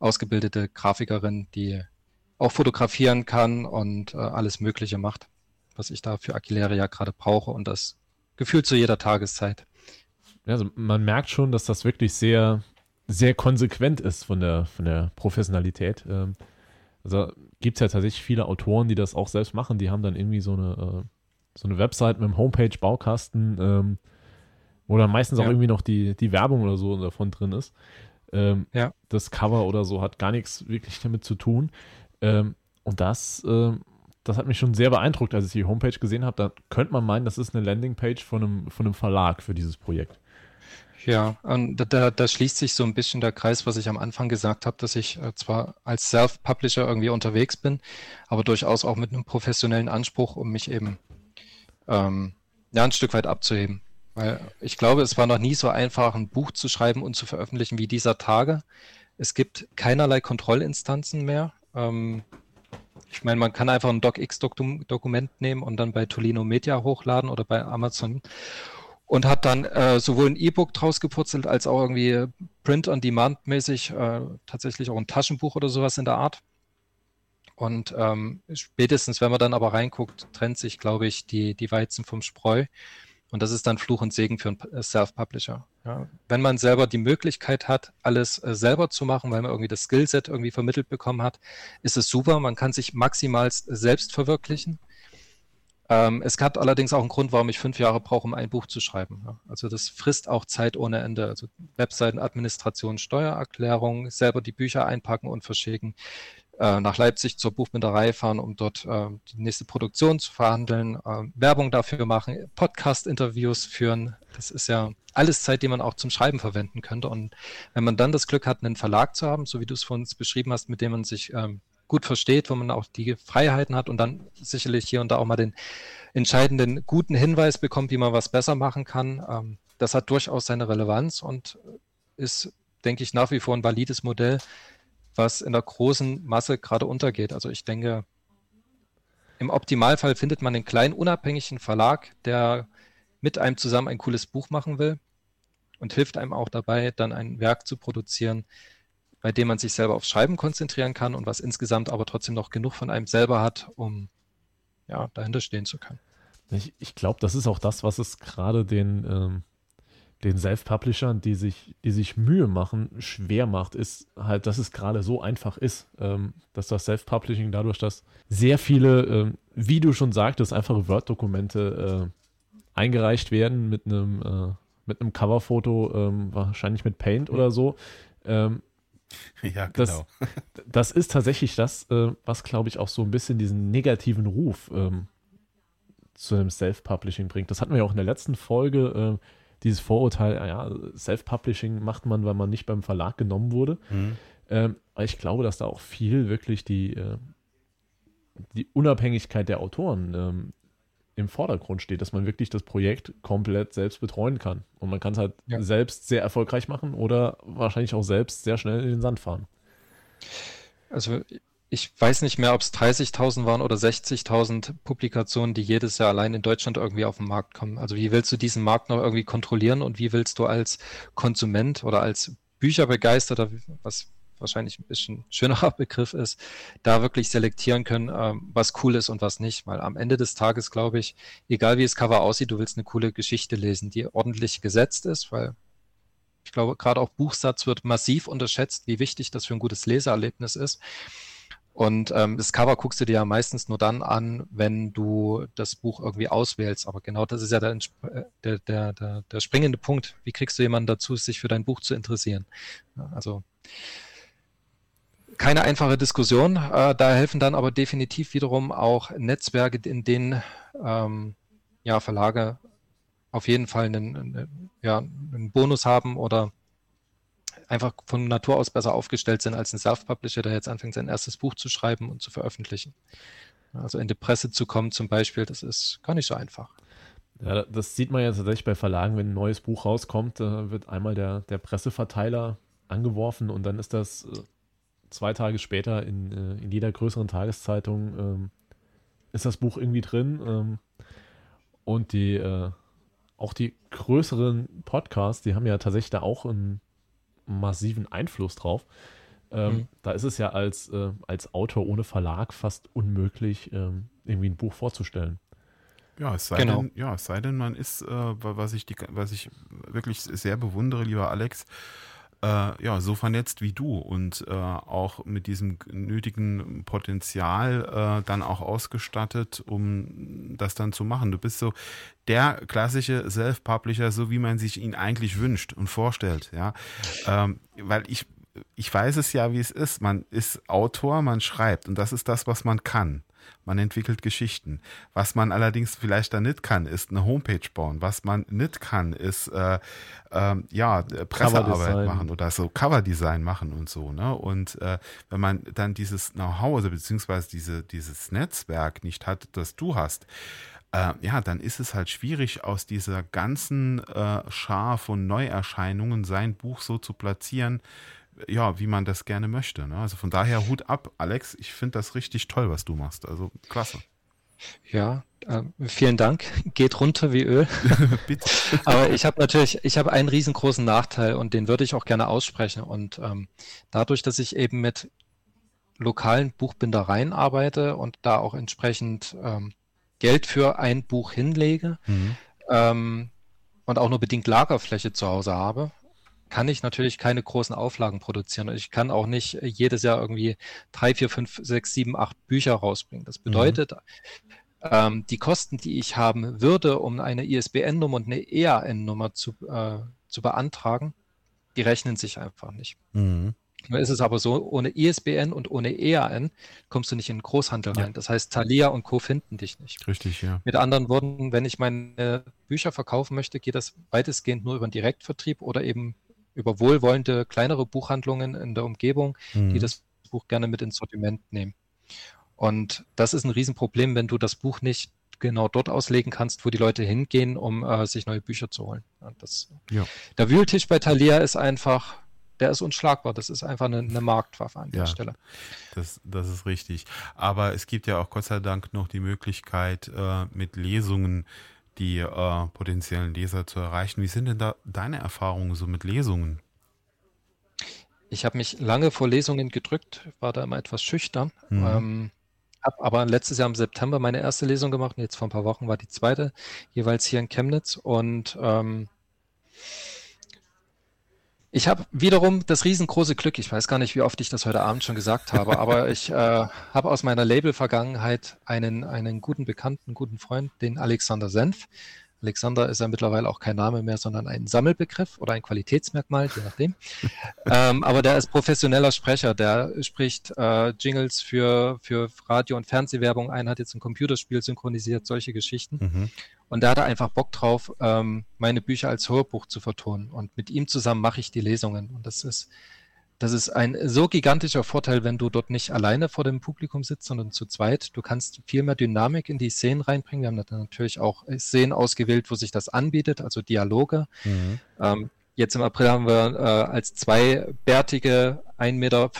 ausgebildete Grafikerin, die auch fotografieren kann und äh, alles Mögliche macht, was ich da für Aquileria gerade brauche und das gefühlt zu jeder Tageszeit. also man merkt schon, dass das wirklich sehr, sehr konsequent ist von der, von der Professionalität. Ähm, also gibt es ja tatsächlich viele Autoren, die das auch selbst machen. Die haben dann irgendwie so eine, äh, so eine Website mit einem Homepage-Baukasten, ähm, wo dann meistens ja. auch irgendwie noch die, die Werbung oder so davon drin ist. Ähm, ja. Das Cover oder so hat gar nichts wirklich damit zu tun. Ähm, und das, äh, das hat mich schon sehr beeindruckt, als ich die Homepage gesehen habe. Da könnte man meinen, das ist eine Landingpage von einem, von einem Verlag für dieses Projekt. Ja, und da, da schließt sich so ein bisschen der Kreis, was ich am Anfang gesagt habe, dass ich äh, zwar als Self-Publisher irgendwie unterwegs bin, aber durchaus auch mit einem professionellen Anspruch, um mich eben ähm, ja, ein Stück weit abzuheben. Weil ich glaube, es war noch nie so einfach, ein Buch zu schreiben und zu veröffentlichen wie dieser Tage. Es gibt keinerlei Kontrollinstanzen mehr. Ähm, ich meine, man kann einfach ein DocX-Dokument nehmen und dann bei Tolino Media hochladen oder bei Amazon und hat dann äh, sowohl ein E-Book draus gepurzelt als auch irgendwie Print-on-Demand-mäßig äh, tatsächlich auch ein Taschenbuch oder sowas in der Art. Und ähm, spätestens, wenn man dann aber reinguckt, trennt sich, glaube ich, die, die Weizen vom Spreu. Und das ist dann Fluch und Segen für einen äh, Self-Publisher. Ja. Wenn man selber die Möglichkeit hat, alles äh, selber zu machen, weil man irgendwie das Skillset irgendwie vermittelt bekommen hat, ist es super. Man kann sich maximal selbst verwirklichen. Ähm, es gab allerdings auch einen Grund, warum ich fünf Jahre brauche, um ein Buch zu schreiben. Ja. Also das frisst auch Zeit ohne Ende. Also Webseitenadministration, Steuererklärung, selber die Bücher einpacken und verschicken, äh, nach Leipzig zur Buchbinderei fahren, um dort äh, die nächste Produktion zu verhandeln, äh, Werbung dafür machen, Podcast-Interviews führen. Das ist ja alles Zeit, die man auch zum Schreiben verwenden könnte. Und wenn man dann das Glück hat, einen Verlag zu haben, so wie du es von uns beschrieben hast, mit dem man sich ähm, gut versteht, wo man auch die Freiheiten hat und dann sicherlich hier und da auch mal den entscheidenden guten Hinweis bekommt, wie man was besser machen kann. Ähm, das hat durchaus seine Relevanz und ist, denke ich, nach wie vor ein valides Modell, was in der großen Masse gerade untergeht. Also ich denke, im Optimalfall findet man einen kleinen unabhängigen Verlag, der mit einem zusammen ein cooles Buch machen will und hilft einem auch dabei, dann ein Werk zu produzieren, bei dem man sich selber aufs Schreiben konzentrieren kann und was insgesamt aber trotzdem noch genug von einem selber hat, um ja, dahinter stehen zu können. Ich, ich glaube, das ist auch das, was es gerade den, ähm, den Self-Publishern, die sich, die sich Mühe machen, schwer macht, ist halt, dass es gerade so einfach ist, ähm, dass das Self-Publishing dadurch, dass sehr viele, ähm, wie du schon sagtest, einfache Word-Dokumente äh, eingereicht werden mit einem, äh, mit einem Coverfoto, ähm, wahrscheinlich mit Paint oder so, ähm, Ja, genau. Das, das ist tatsächlich das, äh, was, glaube ich, auch so ein bisschen diesen negativen Ruf ähm, zu einem Self-Publishing bringt. Das hatten wir ja auch in der letzten Folge, äh, dieses Vorurteil, ja, Self-Publishing macht man, weil man nicht beim Verlag genommen wurde. Mhm. Ähm, aber ich glaube, dass da auch viel wirklich die, äh, die Unabhängigkeit der Autoren ähm, im Vordergrund steht, dass man wirklich das Projekt komplett selbst betreuen kann. Und man kann es halt ja. selbst sehr erfolgreich machen oder wahrscheinlich auch selbst sehr schnell in den Sand fahren. Also ich weiß nicht mehr, ob es 30.000 waren oder 60.000 Publikationen, die jedes Jahr allein in Deutschland irgendwie auf den Markt kommen. Also wie willst du diesen Markt noch irgendwie kontrollieren und wie willst du als Konsument oder als Bücherbegeisterter, was wahrscheinlich ein bisschen schönerer Begriff ist, da wirklich selektieren können, ähm, was cool ist und was nicht. Weil am Ende des Tages, glaube ich, egal wie das Cover aussieht, du willst eine coole Geschichte lesen, die ordentlich gesetzt ist, weil ich glaube, gerade auch Buchsatz wird massiv unterschätzt, wie wichtig das für ein gutes Leseerlebnis ist. Und ähm, das Cover guckst du dir ja meistens nur dann an, wenn du das Buch irgendwie auswählst. Aber genau das ist ja der, äh, der, der, der, der springende Punkt. Wie kriegst du jemanden dazu, sich für dein Buch zu interessieren? Also keine einfache Diskussion. Äh, da helfen dann aber definitiv wiederum auch Netzwerke, in denen ähm, ja, Verlage auf jeden Fall einen, einen, ja, einen Bonus haben oder einfach von Natur aus besser aufgestellt sind als ein Self-Publisher, der jetzt anfängt, sein erstes Buch zu schreiben und zu veröffentlichen. Also in die Presse zu kommen zum Beispiel, das ist gar nicht so einfach. Ja, das sieht man ja tatsächlich bei Verlagen, wenn ein neues Buch rauskommt, da wird einmal der, der Presseverteiler angeworfen und dann ist das äh, zwei Tage später in, äh, in jeder größeren Tageszeitung ähm, ist das Buch irgendwie drin. Ähm, und die, äh, auch die größeren Podcasts, die haben ja tatsächlich da auch einen massiven Einfluss drauf. Ähm, mhm. Da ist es ja als, äh, als Autor ohne Verlag fast unmöglich, ähm, irgendwie ein Buch vorzustellen. Ja, es sei, Genau. denn, ja, es sei denn, man ist, äh, was, ich die, was ich wirklich sehr bewundere, lieber Alex, äh, ja, so vernetzt wie du und äh, auch mit diesem nötigen Potenzial äh, dann auch ausgestattet, um das dann zu machen. Du bist so der klassische Self-Publisher, so wie man sich ihn eigentlich wünscht und vorstellt, ja. Ähm, weil ich, ich weiß es ja, wie es ist. Man ist Autor, man schreibt und das ist das, was man kann. Man entwickelt Geschichten. Was man allerdings vielleicht da nicht kann, ist eine Homepage bauen. Was man nicht kann, ist äh, ähm, ja Pressearbeit machen oder so Coverdesign machen und so. Ne? Und äh, wenn man dann dieses Know-how also beziehungsweise diese, dieses Netzwerk nicht hat, das du hast, äh, ja, dann ist es halt schwierig, aus dieser ganzen äh, Schar von Neuerscheinungen sein Buch so zu platzieren, ja, wie man das gerne möchte. Ne? Also von daher Hut ab, Alex. Ich finde das richtig toll, was du machst. Also klasse. Ja, äh, vielen Dank. Geht runter wie Öl. Bitte. Aber ich habe natürlich, ich habe einen riesengroßen Nachteil und den würde ich auch gerne aussprechen. Und ähm, dadurch, dass ich eben mit lokalen Buchbindereien arbeite und da auch entsprechend ähm, Geld für ein Buch hinlege Mhm. ähm, und auch nur bedingt Lagerfläche zu Hause habe, kann ich natürlich keine großen Auflagen produzieren. Und ich kann auch nicht jedes Jahr irgendwie drei, vier, fünf, sechs, sieben, acht Bücher rausbringen. Das bedeutet, ähm, die Kosten, die ich haben würde, um eine ISBN-Nummer und eine EAN-Nummer zu, äh, zu beantragen, die rechnen sich einfach nicht. Mhm. Nun ist es aber so, ohne ISBN und ohne EAN kommst du nicht in den Großhandel Ja. rein. Das heißt, Thalia und Co. finden dich nicht. Richtig, ja. Mit anderen Worten, wenn ich meine Bücher verkaufen möchte, geht das weitestgehend nur über den Direktvertrieb oder eben über wohlwollende kleinere Buchhandlungen in der Umgebung, die Mhm. das Buch gerne mit ins Sortiment nehmen. Und das ist ein Riesenproblem, wenn du das Buch nicht genau dort auslegen kannst, wo die Leute hingehen, um äh, sich neue Bücher zu holen. Das, Ja. Der Wühltisch bei Thalia ist einfach, der ist unschlagbar. Das ist einfach eine, eine Marktwaffe an der Ja. Stelle. Das, das ist richtig. Aber es gibt ja auch Gott sei Dank noch die Möglichkeit, äh, mit Lesungen die äh, potenziellen Leser zu erreichen. Wie sind denn da deine Erfahrungen so mit Lesungen? Ich habe mich lange vor Lesungen gedrückt, war da immer etwas schüchtern. Mhm. Ähm, habe aber letztes Jahr im September meine erste Lesung gemacht und jetzt vor ein paar Wochen war die zweite, jeweils hier in Chemnitz. Und ähm, ich habe wiederum das riesengroße Glück, ich weiß gar nicht, wie oft ich das heute Abend schon gesagt habe, aber ich äh, habe aus meiner Label-Vergangenheit einen, einen guten Bekannten, guten Freund, den Alexander Senf. Alexander ist ja mittlerweile auch kein Name mehr, sondern ein Sammelbegriff oder ein Qualitätsmerkmal, je nachdem. ähm, aber der ist professioneller Sprecher, der spricht äh, Jingles für, für Radio- und Fernsehwerbung ein, hat jetzt ein Computerspiel synchronisiert, solche Geschichten. Mhm. Und da hat er einfach Bock drauf, ähm, meine Bücher als Hörbuch zu vertonen. Und mit ihm zusammen mache ich die Lesungen. Und das ist, das ist ein so gigantischer Vorteil, wenn du dort nicht alleine vor dem Publikum sitzt, sondern zu zweit. Du kannst viel mehr Dynamik in die Szenen reinbringen. Wir haben natürlich auch Szenen ausgewählt, wo sich das anbietet, also Dialoge. Mhm. Ähm, jetzt im April haben wir äh, als zwei bärtige, 1,85 Meter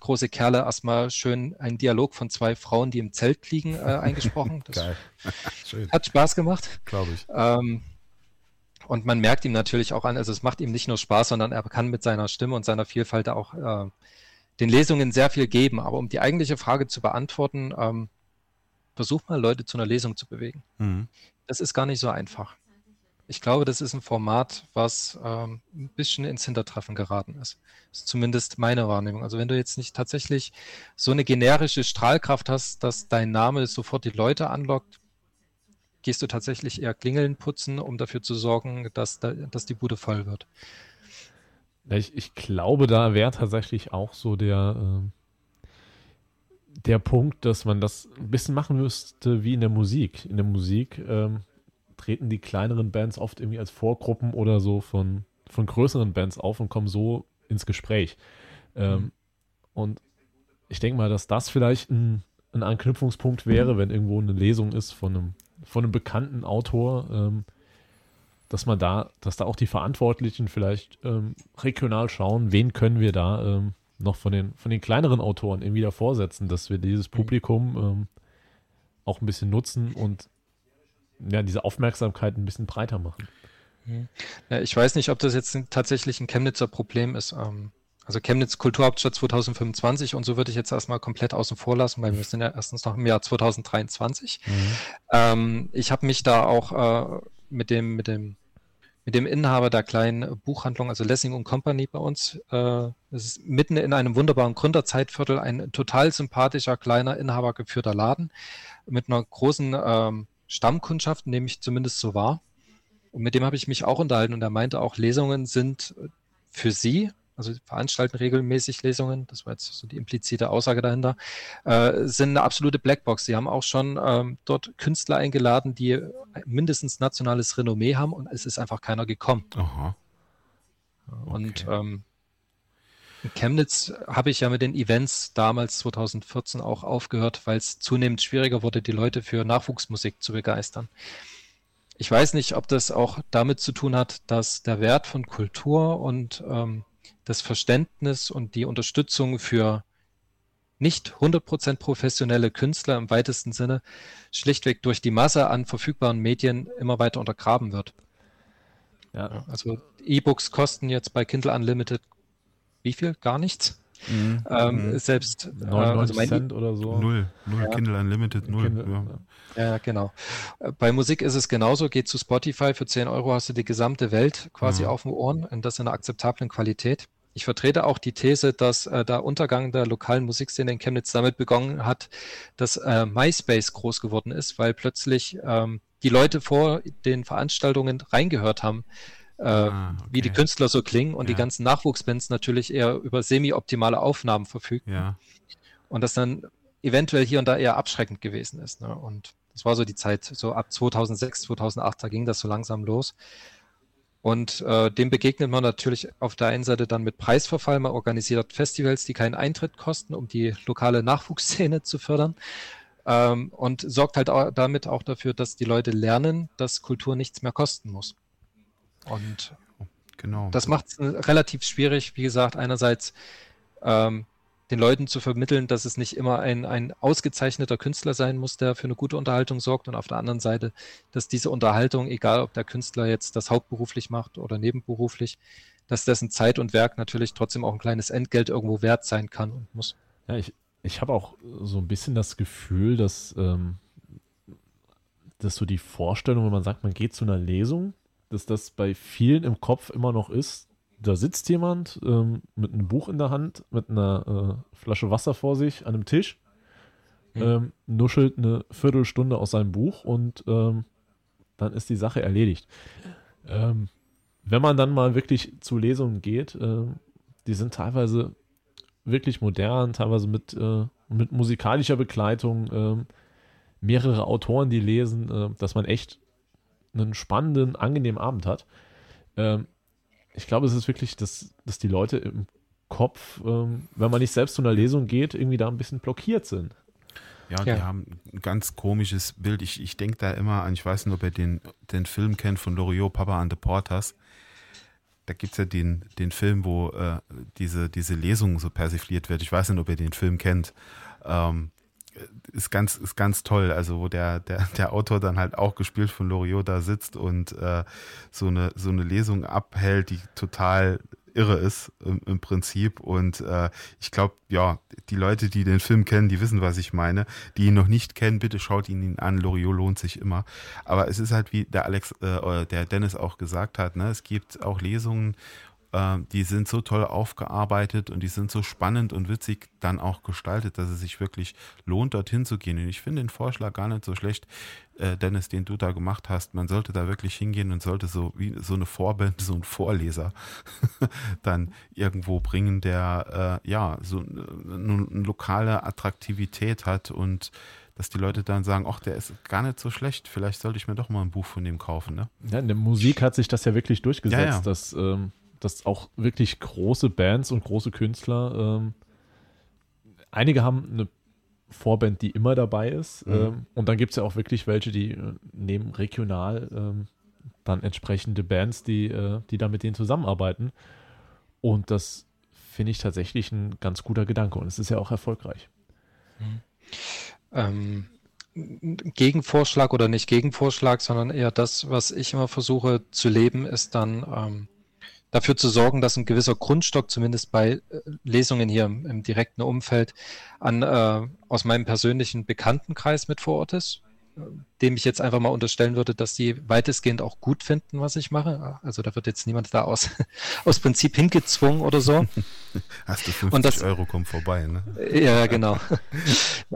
große Kerle erstmal schön einen Dialog von zwei Frauen, die im Zelt liegen, äh, eingesprochen. Das Geil. Schön, hat Spaß gemacht. glaube ich. Ähm, und man merkt ihm natürlich auch an, also es macht ihm nicht nur Spaß, sondern er kann mit seiner Stimme und seiner Vielfalt auch äh, den Lesungen sehr viel geben. Aber um die eigentliche Frage zu beantworten, ähm, versuch mal Leute zu einer Lesung zu bewegen. Mhm. Das ist gar nicht so einfach. Ich glaube, das ist ein Format, was ähm, ein bisschen ins Hintertreffen geraten ist. Das ist zumindest meine Wahrnehmung. Also wenn du jetzt nicht tatsächlich so eine generische Strahlkraft hast, dass dein Name sofort die Leute anlockt, gehst du tatsächlich eher Klingeln putzen, um dafür zu sorgen, dass, da, dass die Bude voll wird. Ich, ich glaube, da wäre tatsächlich auch so der, ähm, der Punkt, dass man das ein bisschen machen müsste wie in der Musik. In der Musik ähm, treten die kleineren Bands oft irgendwie als Vorgruppen oder so von, von größeren Bands auf und kommen so ins Gespräch. Ähm, Und ich denke mal, dass das vielleicht ein, ein Anknüpfungspunkt wäre, wenn irgendwo eine Lesung ist von einem, von einem bekannten Autor, ähm, dass man da, dass da auch die Verantwortlichen vielleicht ähm, regional schauen, wen können wir da ähm, noch von den, von den kleineren Autoren irgendwie davor setzen, dass wir dieses Publikum ähm, auch ein bisschen nutzen und ja, diese Aufmerksamkeit ein bisschen breiter machen. Ja, ich weiß nicht, ob das jetzt tatsächlich ein Chemnitzer Problem ist. Ähm, Also Chemnitz Kulturhauptstadt 2025 und so würde ich jetzt erstmal komplett außen vor lassen, weil wir sind ja erstens noch im Jahr 2023. Mhm. Ähm, ich habe mich da auch äh, mit dem, mit dem mit dem Inhaber der kleinen Buchhandlung, also Lessing und Company bei uns. Äh, es ist mitten in einem wunderbaren Gründerzeitviertel ein total sympathischer, kleiner, inhabergeführter Laden mit einer großen ähm, Stammkundschaft, nehme ich zumindest so wahr. Und mit dem habe ich mich auch unterhalten und er meinte auch, Lesungen sind für sie also veranstalten regelmäßig Lesungen, das war jetzt so die implizite Aussage dahinter, äh, sind eine absolute Blackbox. Sie haben auch schon ähm, dort Künstler eingeladen, die mindestens nationales Renommee haben und es ist einfach keiner gekommen. Aha. Okay. Und ähm, in Chemnitz habe ich ja mit den Events damals 2014 auch aufgehört, weil es zunehmend schwieriger wurde, die Leute für Nachwuchsmusik zu begeistern. Ich weiß nicht, ob das auch damit zu tun hat, dass der Wert von Kultur und ähm, das Verständnis und die Unterstützung für nicht 100% professionelle Künstler im weitesten Sinne schlichtweg durch die Masse an verfügbaren Medien immer weiter untergraben wird. Ja. Also E-Books kosten jetzt bei Kindle Unlimited wie viel? Gar nichts. Mhm. Ähm, mhm. Selbst 99 äh, also mein Cent oder so. Null. Null. Ja. Kindle Unlimited, null. Kindle, ja. ja. genau. Bei Musik ist es genauso. Geht zu Spotify. Für 10 Euro hast du die gesamte Welt quasi ja. auf den Ohren und das in einer akzeptablen Qualität. Ich vertrete auch die These, dass äh, der Untergang der lokalen Musikszene in Chemnitz damit begonnen hat, dass äh, MySpace groß geworden ist, weil plötzlich ähm, die Leute vor den Veranstaltungen reingehört haben, äh, ah, okay. wie die Künstler so klingen und ja. die ganzen Nachwuchsbands natürlich eher über semi-optimale Aufnahmen verfügen. Ja. Und das dann eventuell hier und da eher abschreckend gewesen ist. Ne? Und das war so die Zeit, so ab 2006, 2008, da ging das so langsam los. Und äh, dem begegnet man natürlich auf der einen Seite dann mit Preisverfall. Man organisiert Festivals, die keinen Eintritt kosten, um die lokale Nachwuchsszene zu fördern. Ähm, und sorgt halt auch damit auch dafür, dass die Leute lernen, dass Kultur nichts mehr kosten muss. Und genau. das macht es relativ schwierig, wie gesagt, einerseits ähm, den Leuten zu vermitteln, dass es nicht immer ein, ein ausgezeichneter Künstler sein muss, der für eine gute Unterhaltung sorgt und auf der anderen Seite, dass diese Unterhaltung, egal ob der Künstler jetzt das hauptberuflich macht oder nebenberuflich, dass dessen Zeit und Werk natürlich trotzdem auch ein kleines Entgelt irgendwo wert sein kann und muss. Ja, ich, ich habe auch so ein bisschen das Gefühl, dass, ähm, dass so die Vorstellung, wenn man sagt, man geht zu einer Lesung, dass das bei vielen im Kopf immer noch ist, da sitzt jemand ähm, mit einem Buch in der Hand, mit einer äh, Flasche Wasser vor sich an einem Tisch, mhm. ähm, nuschelt eine Viertelstunde aus seinem Buch und ähm, dann ist die Sache erledigt. Ähm, wenn man dann mal wirklich zu Lesungen geht, äh, die sind teilweise wirklich modern, teilweise mit, äh, mit musikalischer Begleitung, ähm, mehrere Autoren, die lesen, äh, dass man echt einen spannenden, angenehmen Abend hat. Ähm, ich glaube, es ist wirklich, dass, dass die Leute im Kopf, ähm, wenn man nicht selbst zu einer Lesung geht, irgendwie da ein bisschen blockiert sind. Ja, ja. die haben ein ganz komisches Bild. Ich, ich denke da immer an, ich weiß nicht, ob ihr den, den Film kennt von Loriot, Papa and the Porters. Da gibt es ja den, den Film, wo äh, diese, diese Lesung so persifliert wird. Ich weiß nicht, ob ihr den Film kennt. Ähm, ist ganz, ist ganz toll. Also, wo der, der, der Autor dann halt auch gespielt von Loriot da sitzt und äh, so, eine, so eine Lesung abhält, die total irre ist im, im Prinzip. Und äh, ich glaube, ja, die Leute, die den Film kennen, die wissen, was ich meine. Die ihn noch nicht kennen, bitte schaut ihn an. Loriot lohnt sich immer. Aber es ist halt, wie der Alex, äh, der Dennis auch gesagt hat, ne, es gibt auch Lesungen äh, die sind so toll aufgearbeitet und die sind so spannend und witzig dann auch gestaltet, dass es sich wirklich lohnt, dorthin zu gehen. Und ich finde den Vorschlag gar nicht so schlecht, äh, Dennis, den du da gemacht hast. Man sollte da wirklich hingehen und sollte so wie so eine Vorband, so ein Vorleser dann irgendwo bringen, der äh, ja so eine, eine lokale Attraktivität hat und dass die Leute dann sagen, ach, der ist gar nicht so schlecht, vielleicht sollte ich mir doch mal ein Buch von dem kaufen. Ne? Ja, in der Musik hat sich das ja wirklich durchgesetzt, ja, ja. dass ähm, dass auch wirklich große Bands und große Künstler, ähm, einige haben eine Vorband, die immer dabei ist. Mhm. Ähm, und dann gibt es ja auch wirklich welche, die äh, nehmen regional ähm, dann entsprechende Bands, die, äh, die dann mit denen zusammenarbeiten. Und das finde ich tatsächlich ein ganz guter Gedanke und es ist ja auch erfolgreich. Mhm. Ähm, Gegenvorschlag oder nicht Gegenvorschlag, sondern eher das, was ich immer versuche zu leben, ist dann ähm, dafür zu sorgen, dass ein gewisser Grundstock, zumindest bei äh, Lesungen hier im, im direkten Umfeld, an, äh, aus meinem persönlichen Bekanntenkreis mit vor Ort ist dem ich jetzt einfach mal unterstellen würde, dass die weitestgehend auch gut finden, was ich mache. Also da wird jetzt niemand da aus, aus Prinzip hingezwungen oder so. Hast du 50 das, Euro, kommt vorbei, ne? Ja, genau.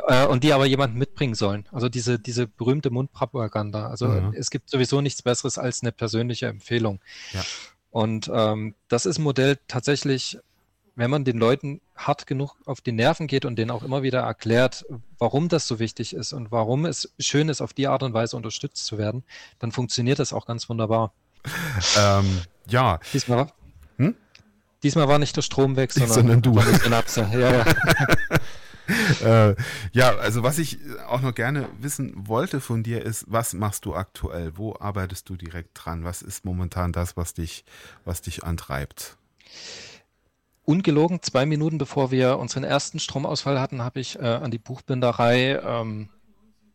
Äh, und die aber jemanden mitbringen sollen. Also diese, diese berühmte Mundpropaganda. Also ja. es gibt sowieso nichts Besseres als eine persönliche Empfehlung. Ja. Und ähm, das ist ein Modell tatsächlich wenn man den Leuten hart genug auf die Nerven geht und denen auch immer wieder erklärt, warum das so wichtig ist und warum es schön ist, auf die Art und Weise unterstützt zu werden, dann funktioniert das auch ganz wunderbar. Ähm, ja. Diesmal, hm? diesmal war nicht der Strom weg, sondern, sondern du. Ja, ja. äh, ja, also was ich auch noch gerne wissen wollte von dir ist, was machst du aktuell? Wo arbeitest du direkt dran? Was ist momentan das, was dich, was dich antreibt? ungelogen, zwei Minuten bevor wir unseren ersten Stromausfall hatten, habe ich äh, an die Buchbinderei ähm,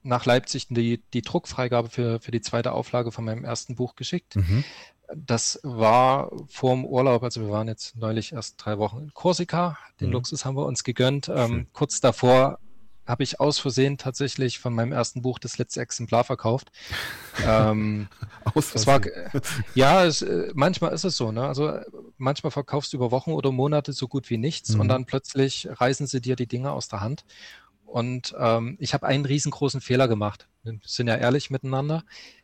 nach Leipzig die, die Druckfreigabe für, für die zweite Auflage von meinem ersten Buch geschickt. Mhm. Das war vor dem Urlaub, also wir waren jetzt neulich erst drei Wochen in Korsika, den mhm. Luxus haben wir uns gegönnt. Ähm, kurz davor habe ich aus Versehen tatsächlich von meinem ersten Buch das letzte Exemplar verkauft. ähm, aus Versehen. War, ja, es, äh, manchmal ist es so. Ne? Also manchmal verkaufst du über Wochen oder Monate so gut wie nichts mhm. und dann plötzlich reißen sie dir die Dinge aus der Hand. Und ähm, ich habe einen riesengroßen Fehler gemacht. Wir sind ja ehrlich miteinander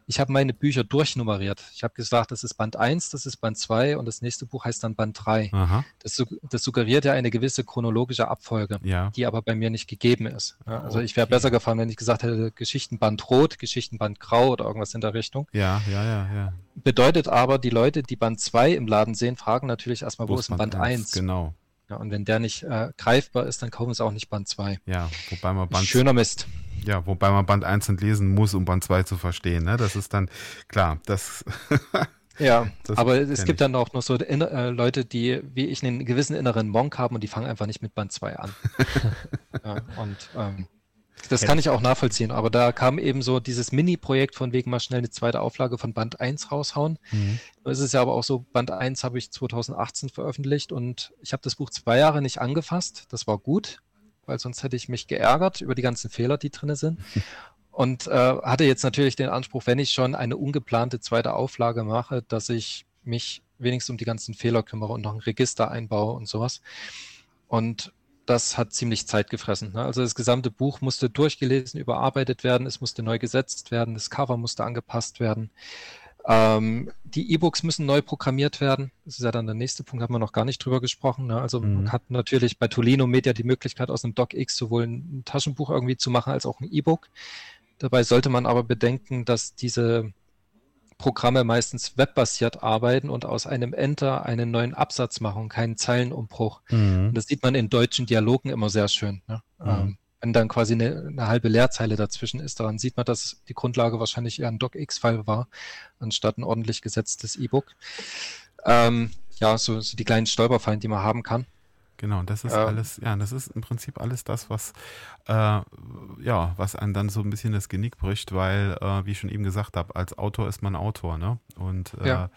ich habe meine Bücher durchnummeriert. Ich habe gesagt, das ist Band 1, das ist Band 2 und das nächste Buch heißt dann Band 3. Das, das, suggeriert ja eine gewisse chronologische Abfolge, ja. die aber bei mir nicht gegeben ist. Ja, also okay. ich wäre besser gefahren, wenn ich gesagt hätte, Geschichtenband Rot, Geschichtenband Grau oder irgendwas in der Richtung. Ja, ja, ja, ja. Bedeutet aber, die Leute, die Band 2 im Laden sehen, fragen natürlich erstmal, wo, wo ist Band, Band 1? Genau. Ja, und wenn der nicht äh, greifbar ist, dann kaufen sie auch nicht Band 2. Ja, wobei man Band Schöner Mist. Ja, wobei man Band 1 lesen muss, um Band 2 zu verstehen. Ne? Das ist dann klar, das. ja, das aber es gibt ich. dann auch noch so äh, Leute, die wie ich einen gewissen inneren Monk haben und die fangen einfach nicht mit Band 2 an. ja, und ähm, das kann ich auch nachvollziehen, aber da kam eben so dieses Mini-Projekt von wegen mal schnell eine zweite Auflage von Band 1 raushauen. Mhm. Es ist ja aber auch so, Band 1 habe ich 2018 veröffentlicht und ich habe das Buch zwei Jahre nicht angefasst. Das war gut, weil sonst hätte ich mich geärgert über die ganzen Fehler, die drin sind. Und äh, hatte jetzt natürlich den Anspruch, wenn ich schon eine ungeplante zweite Auflage mache, dass ich mich wenigstens um die ganzen Fehler kümmere und noch ein Register einbaue und sowas. Und das hat ziemlich Zeit gefressen. Ne? Also das gesamte Buch musste durchgelesen, überarbeitet werden, es musste neu gesetzt werden, das Cover musste angepasst werden. Ähm, die E-Books müssen neu programmiert werden. Das ist ja dann der nächste Punkt, haben wir noch gar nicht drüber gesprochen. Ne? Also mhm. man hat natürlich bei Tolino Media die Möglichkeit, aus einem DocX sowohl ein Taschenbuch irgendwie zu machen, als auch ein E-Book. Dabei sollte man aber bedenken, dass diese Programme meistens webbasiert arbeiten und aus einem Enter einen neuen Absatz machen, keinen Zeilenumbruch. Mhm. das sieht man in deutschen Dialogen immer sehr schön. Ne? Mhm. Ähm, wenn dann quasi eine, eine, halbe Leerzeile dazwischen ist, daran sieht man, dass die Grundlage wahrscheinlich eher ein DocX-File war, anstatt ein ordentlich gesetztes E-Book. Ähm, ja, so, so die kleinen Stolperfallen, die man haben kann. Genau, das ist ähm, alles, ja, das ist im Prinzip alles das, was, äh, ja, was einem dann so ein bisschen das Genick bricht, weil, äh, wie ich schon eben gesagt habe, als Autor ist man Autor, ne? Und äh, ja.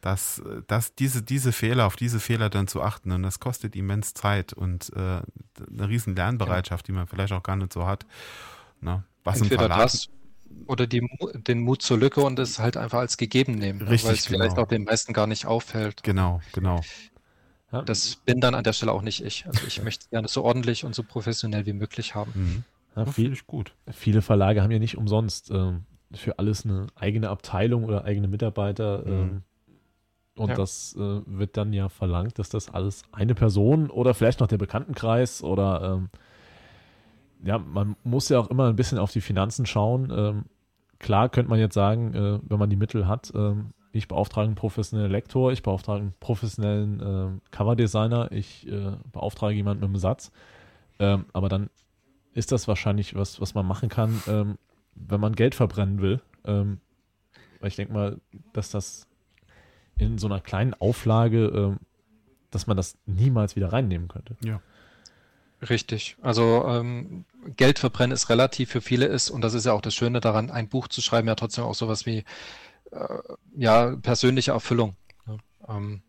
dass, dass diese, diese Fehler, auf diese Fehler dann zu achten, und das kostet immens Zeit und äh, eine riesen Lernbereitschaft, ja. die man vielleicht auch gar nicht so hat. Ne? Was Entweder im Verlag, das oder die, den Mut zur Lücke und es halt einfach als gegeben nehmen, ne? Weil es genau. vielleicht auch den meisten gar nicht auffällt. Genau, genau. Ja. Das bin dann an der Stelle auch nicht ich. Also ich möchte gerne so ordentlich und so professionell wie möglich haben. Mhm. Ja, viel, gut. Viele Verlage haben ja nicht umsonst ähm, für alles eine eigene Abteilung oder eigene Mitarbeiter. Mhm. Ähm, und ja. das äh, wird dann ja verlangt, dass das alles eine Person oder vielleicht noch der Bekanntenkreis oder ähm, ja, man muss ja auch immer ein bisschen auf die Finanzen schauen. Ähm, klar könnte man jetzt sagen, äh, wenn man die Mittel hat, ähm, ich beauftrage einen professionellen Lektor, ich beauftrage einen professionellen äh, Coverdesigner, ich äh, beauftrage jemanden mit einem Satz. Ähm, aber dann ist das wahrscheinlich was, was man machen kann, ähm, wenn man Geld verbrennen will. Ähm, weil ich denke mal, dass das in so einer kleinen Auflage, ähm, dass man das niemals wieder reinnehmen könnte. Ja. Richtig. Also ähm, Geld verbrennen ist relativ für viele ist, und das ist ja auch das Schöne daran, ein Buch zu schreiben, ja trotzdem auch sowas wie ja, persönliche Erfüllung. Ja, ähm,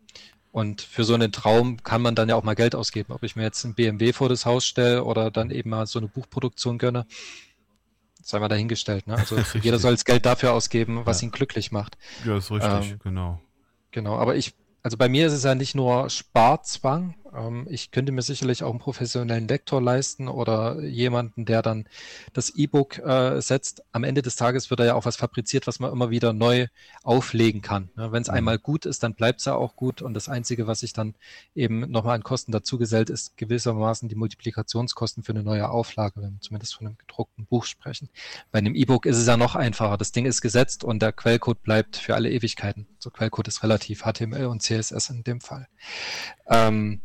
Und für so einen Traum kann man dann ja auch mal Geld ausgeben. Ob ich mir jetzt ein BMW vor das Haus stelle oder dann eben mal so eine Buchproduktion gönne, sei mal dahingestellt. Ne? Also jeder soll das Geld dafür ausgeben, was ja. ihn glücklich macht. Ja, ist richtig, ähm, genau. Genau, aber ich also bei mir ist es ja nicht nur Sparzwang. Ähm, ich könnte mir sicherlich auch einen professionellen Lektor leisten oder jemanden, der dann das E-Book äh, setzt. Am Ende des Tages wird da ja auch was fabriziert, was man immer wieder neu auflegen kann. Ja, Wenn es mhm. einmal gut ist, dann bleibt es ja auch gut. Und das Einzige, was sich dann eben nochmal an Kosten dazugesellt, ist gewissermaßen die Multiplikationskosten für eine neue Auflage, wenn wir zumindest von einem gedruckten Buch sprechen. Bei einem E-Book ist es ja noch einfacher. Das Ding ist gesetzt und der Quellcode bleibt für alle Ewigkeiten. So Quellcode ist relativ HTML und CSS CSS in dem Fall. Ähm,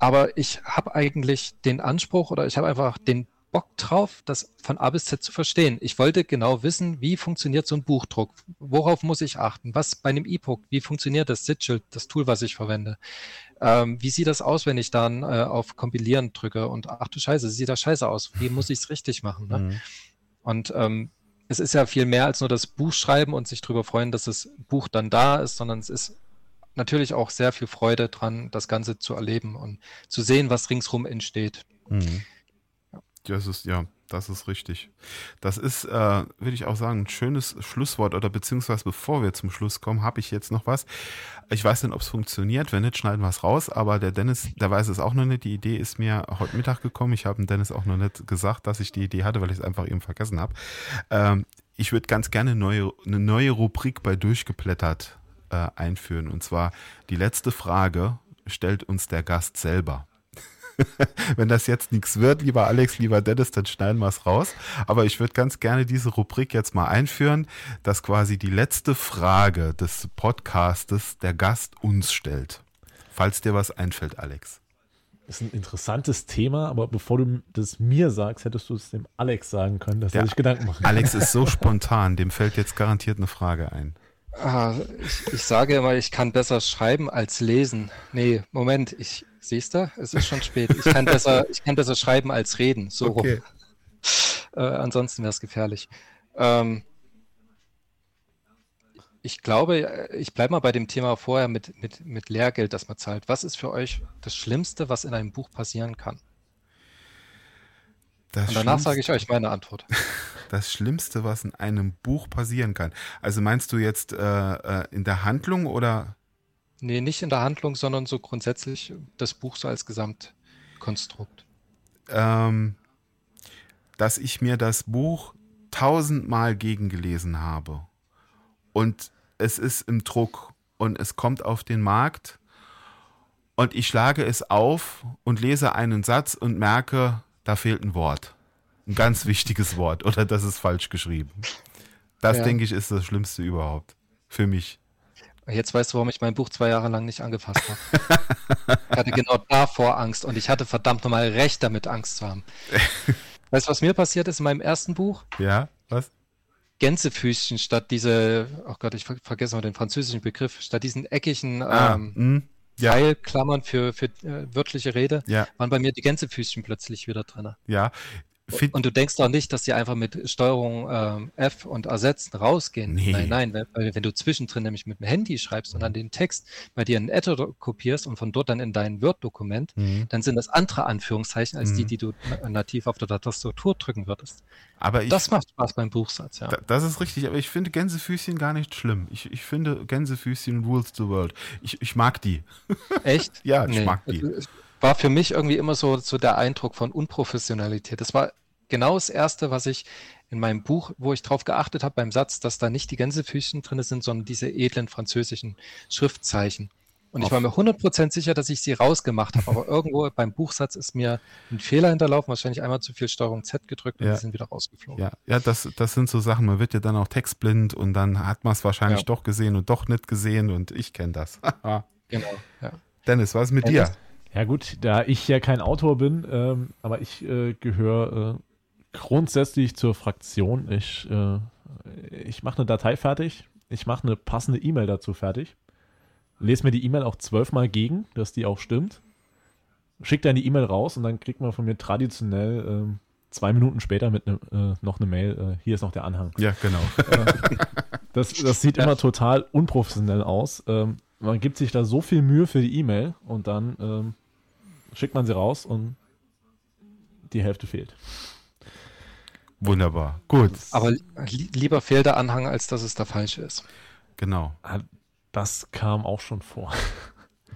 aber ich habe eigentlich den Anspruch oder ich habe einfach den Bock drauf, das von A bis Z zu verstehen. Ich wollte genau wissen, wie funktioniert so ein Buchdruck? Worauf muss ich achten? Was bei einem E-Book? Wie funktioniert das Sitchild, das Tool, was ich verwende? Ähm, wie sieht das aus, wenn ich dann äh, auf Kompilieren drücke und ach du Scheiße, sieht das scheiße aus? Wie muss ich es richtig machen? Ne? Mhm. Und ähm, es ist ja viel mehr als nur das Buch schreiben und sich darüber freuen, dass das Buch dann da ist, sondern es ist natürlich auch sehr viel Freude dran, das Ganze zu erleben und zu sehen, was ringsrum entsteht. Mhm. Ja. Das ist, ja, das ist richtig. Das ist, äh, würde ich auch sagen, ein schönes Schlusswort oder beziehungsweise bevor wir zum Schluss kommen, habe ich jetzt noch was. Ich weiß nicht, ob es funktioniert. Wenn nicht, schneiden wir es raus. Aber der Dennis, der weiß es auch noch nicht. Die Idee ist mir heute Mittag gekommen. Ich habe dem Dennis auch noch nicht gesagt, dass ich die Idee hatte, weil ich es einfach eben vergessen habe. Ähm, ich würde ganz gerne neue, eine neue Rubrik bei Durchgeblättert äh, einführen. Und zwar die letzte Frage stellt uns der Gast selber. Wenn das jetzt nichts wird, lieber Alex, lieber Dennis, dann schneiden wir es raus. Aber ich würde ganz gerne diese Rubrik jetzt mal einführen, dass quasi die letzte Frage des Podcastes der Gast uns stellt. Falls dir was einfällt, Alex. Das ist ein interessantes Thema, aber bevor du das mir sagst, hättest du es dem Alex sagen können, dass der er sich Gedanken macht. Alex ist so spontan, dem fällt jetzt garantiert eine Frage ein. Ah, ich, ich, sage immer, ich kann besser schreiben als lesen. Nee, Moment, ich siehst du, es ist schon spät. Ich kann besser, ich kann besser schreiben als reden. So okay. rum. Äh, ansonsten wäre es gefährlich. Ähm, ich glaube, ich bleibe mal bei dem Thema vorher mit, mit, mit Lehrgeld, das man zahlt. Was ist für euch das Schlimmste, was in einem Buch passieren kann? Das Und danach sage ich euch meine Antwort. das Schlimmste, was in einem Buch passieren kann. Also meinst du jetzt äh, äh, in der Handlung oder? Nee, nicht in der Handlung, sondern so grundsätzlich das Buch so als Gesamtkonstrukt. Ähm, dass ich mir das Buch tausendmal gegengelesen habe und es ist im Druck und es kommt auf den Markt und ich schlage es auf und lese einen Satz und merke, da fehlt ein Wort ein ganz wichtiges Wort oder das ist falsch geschrieben. Das, ja. denke ich, ist das Schlimmste überhaupt. Für mich. Jetzt weißt du, warum ich mein Buch zwei Jahre lang nicht angefasst habe. ich hatte genau davor Angst und ich hatte verdammt nochmal recht damit, Angst zu haben. weißt du, was mir passiert ist in meinem ersten Buch? Ja, was? Gänsefüßchen statt diese, oh Gott, ich ver vergesse mal den französischen Begriff, statt diesen eckigen ah, ähm, mh, ja. Teilklammern für, für äh, wörtliche Rede, ja. waren bei mir die Gänsefüßchen plötzlich wieder drin. Ja, Fit und du denkst doch nicht, dass sie einfach mit Steuerung ähm, F und Ersetzen rausgehen. Nee. Nein, nein, wenn, wenn, du zwischendrin nämlich mit dem Handy schreibst und dann den Text bei dir in Editor kopierst und von dort dann in dein Word-Dokument, mhm. dann sind das andere Anführungszeichen als mhm. die, die du nativ auf der Tastatur drücken würdest. Aber ich, das macht Spaß beim Buchsatz, ja. Das ist richtig, aber ich finde Gänsefüßchen gar nicht schlimm. Ich, ich finde Gänsefüßchen rules the world. Ich, ich mag die. Echt? ja, ich nee. mag die war für mich irgendwie immer so, so der Eindruck von Unprofessionalität. Das war genau das Erste, was ich in meinem Buch, wo ich darauf geachtet habe beim Satz, dass da nicht die Gänsefüßchen drin sind, sondern diese edlen französischen Schriftzeichen. Und ich war mir 100% sicher, dass ich sie rausgemacht habe, aber irgendwo beim Buchsatz ist mir ein Fehler hinterlaufen, wahrscheinlich einmal zu viel Steuerung Z gedrückt und ja. die sind wieder rausgeflogen. Ja, ja das, das sind so Sachen, man wird ja dann auch textblind und dann hat man es wahrscheinlich ja. doch gesehen und doch nicht gesehen und ich kenne das. genau, ja. Dennis, was ist mit Dennis? dir? Ja gut, da ich ja kein Autor bin, ähm, aber ich äh, gehöre äh, grundsätzlich zur Fraktion. Ich, äh, ich mache eine Datei fertig, ich mache eine passende E-Mail dazu fertig, lese mir die E-Mail auch zwölfmal gegen, dass die auch stimmt, schicke dann die E-Mail raus und dann kriegt man von mir traditionell äh, zwei Minuten später mit ne, äh, noch eine Mail, äh, hier ist noch der Anhang. Ja, genau. Äh, das, das sieht immer total unprofessionell aus. Ähm, man gibt sich da so viel Mühe für die E-Mail und dann ähm, schickt man sie raus und die Hälfte fehlt. Wunderbar. Gut. Aber li lieber fehlt der Anhang, als dass es der falsche ist. Genau. Ah, Das kam auch schon vor.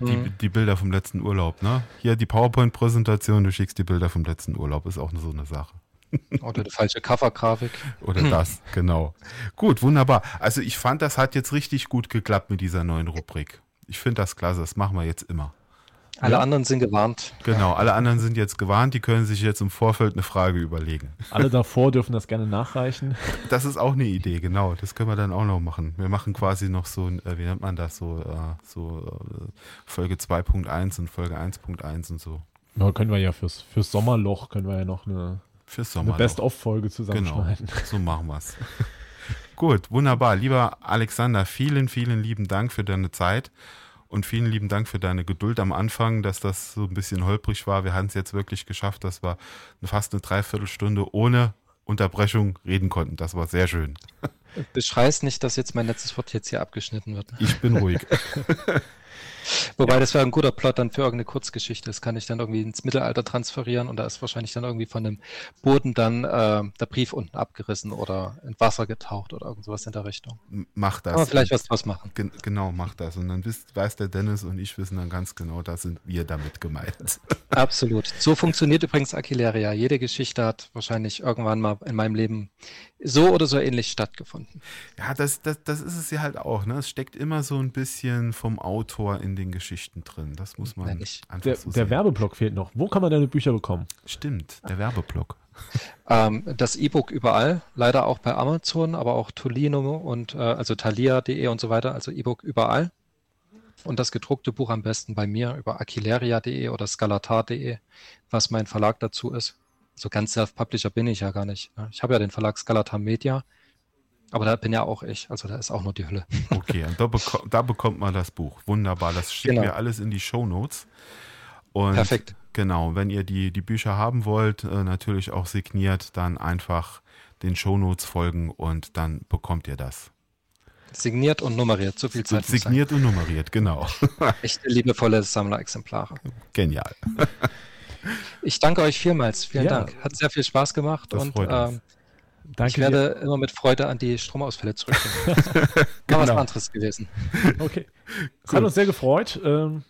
Die, Mhm. die Bilder vom letzten Urlaub, ne? Hier die PowerPoint-Präsentation, du schickst die Bilder vom letzten Urlaub, ist auch so eine Sache. Oder die falsche Covergrafik. Oder das, genau. Gut, wunderbar. Also ich fand, das hat jetzt richtig gut geklappt mit dieser neuen Rubrik. Ich finde das klasse, das machen wir jetzt immer. Alle Ja. anderen sind gewarnt. Genau, alle anderen sind jetzt gewarnt, die können sich jetzt im Vorfeld eine Frage überlegen. Alle davor dürfen das gerne nachreichen. Das ist auch eine Idee, genau. Das können wir dann auch noch machen. Wir machen quasi noch so, ein, äh, wie nennt man das, so, äh, so äh, Folge 2.1 und Folge 1.1 und so. Ja, können wir ja fürs, fürs Sommerloch können wir ja noch eine, Fürs eine Sommer. Best-of-Folge Genau, zusammenschneiden. so machen wir's. Gut, wunderbar. Lieber Alexander, vielen, vielen lieben Dank für deine Zeit und vielen lieben Dank für deine Geduld am Anfang, dass das so ein bisschen holprig war. Wir haben es jetzt wirklich geschafft, dass wir fast eine Dreiviertelstunde ohne Unterbrechung reden konnten. Das war sehr schön. Beschreiß nicht, dass jetzt mein letztes Wort jetzt hier abgeschnitten wird. Ich bin ruhig. Wobei das wäre ein guter Plot dann für irgendeine Kurzgeschichte. Das kann ich dann irgendwie ins Mittelalter transferieren und da ist wahrscheinlich dann irgendwie von dem Boden dann äh, der Brief unten abgerissen oder in Wasser getaucht oder irgend sowas in der Richtung. Mach das. Man vielleicht was draus machen. Gen genau, mach das. Und dann wisst, weiß der Dennis und ich wissen dann ganz genau, da sind wir damit gemeint. Absolut. So funktioniert übrigens Aquileria. Jede Geschichte hat wahrscheinlich irgendwann mal in meinem Leben so oder so ähnlich stattgefunden. Ja, das, das, das ist es ja halt auch. Ne? Es steckt immer so ein bisschen vom Autor in den Geschichten drin. Das muss man Wenn nicht. einfach Der, so der sehen. Werbeblock fehlt noch. Wo kann man deine Bücher bekommen? Stimmt, der Werbeblock. Ähm, das E-Book überall, leider auch bei Amazon, aber auch Tolino und äh, also thalia.de und so weiter, also E-Book überall. Und das gedruckte Buch am besten bei mir über aquileria.de oder scalatar.de, was mein Verlag dazu ist. So ganz Self-Publisher bin ich ja gar nicht. ne? Ich habe ja den Verlag Scalatar Media, aber da bin ja auch ich. Also da ist auch nur die Hülle. Okay, und da, beko da bekommt man das Buch. Wunderbar. Das schicken Genau. wir alles in die Shownotes. Und Perfekt. Genau, wenn ihr die, die Bücher haben wollt, äh, natürlich auch signiert, dann einfach den Shownotes folgen und dann bekommt ihr das. Signiert und nummeriert. So viel Zeit. Signiert und nummeriert, genau. Echte liebevolle Sammlerexemplare. Genial. Ich danke euch vielmals. Vielen Ja. Dank. Hat sehr viel Spaß gemacht Das und ähm, Danke ich werde immer mit Freude an die Stromausfälle zurückdenken. War was Genau. anderes gewesen. dir. Okay. Es hat uns sehr gefreut. Ähm,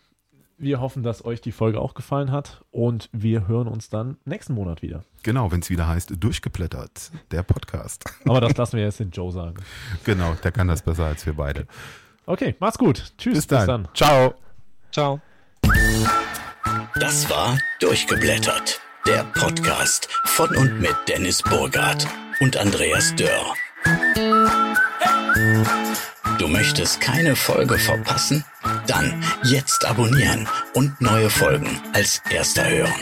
wir hoffen, dass euch die Folge auch gefallen hat und wir hören uns dann nächsten Monat wieder. Genau, wenn es wieder heißt, durchgeblättert, der Podcast. Aber das lassen wir jetzt den Joe sagen. Genau, der kann das besser als wir beide. Okay, macht's gut. Tschüss. Bis dann. Ciao. Ciao. Das war Durchgeblättert, der Podcast von und mit Dennis Burgard und Andreas Dörr. Du möchtest keine Folge verpassen? Dann jetzt abonnieren und neue Folgen als erster hören.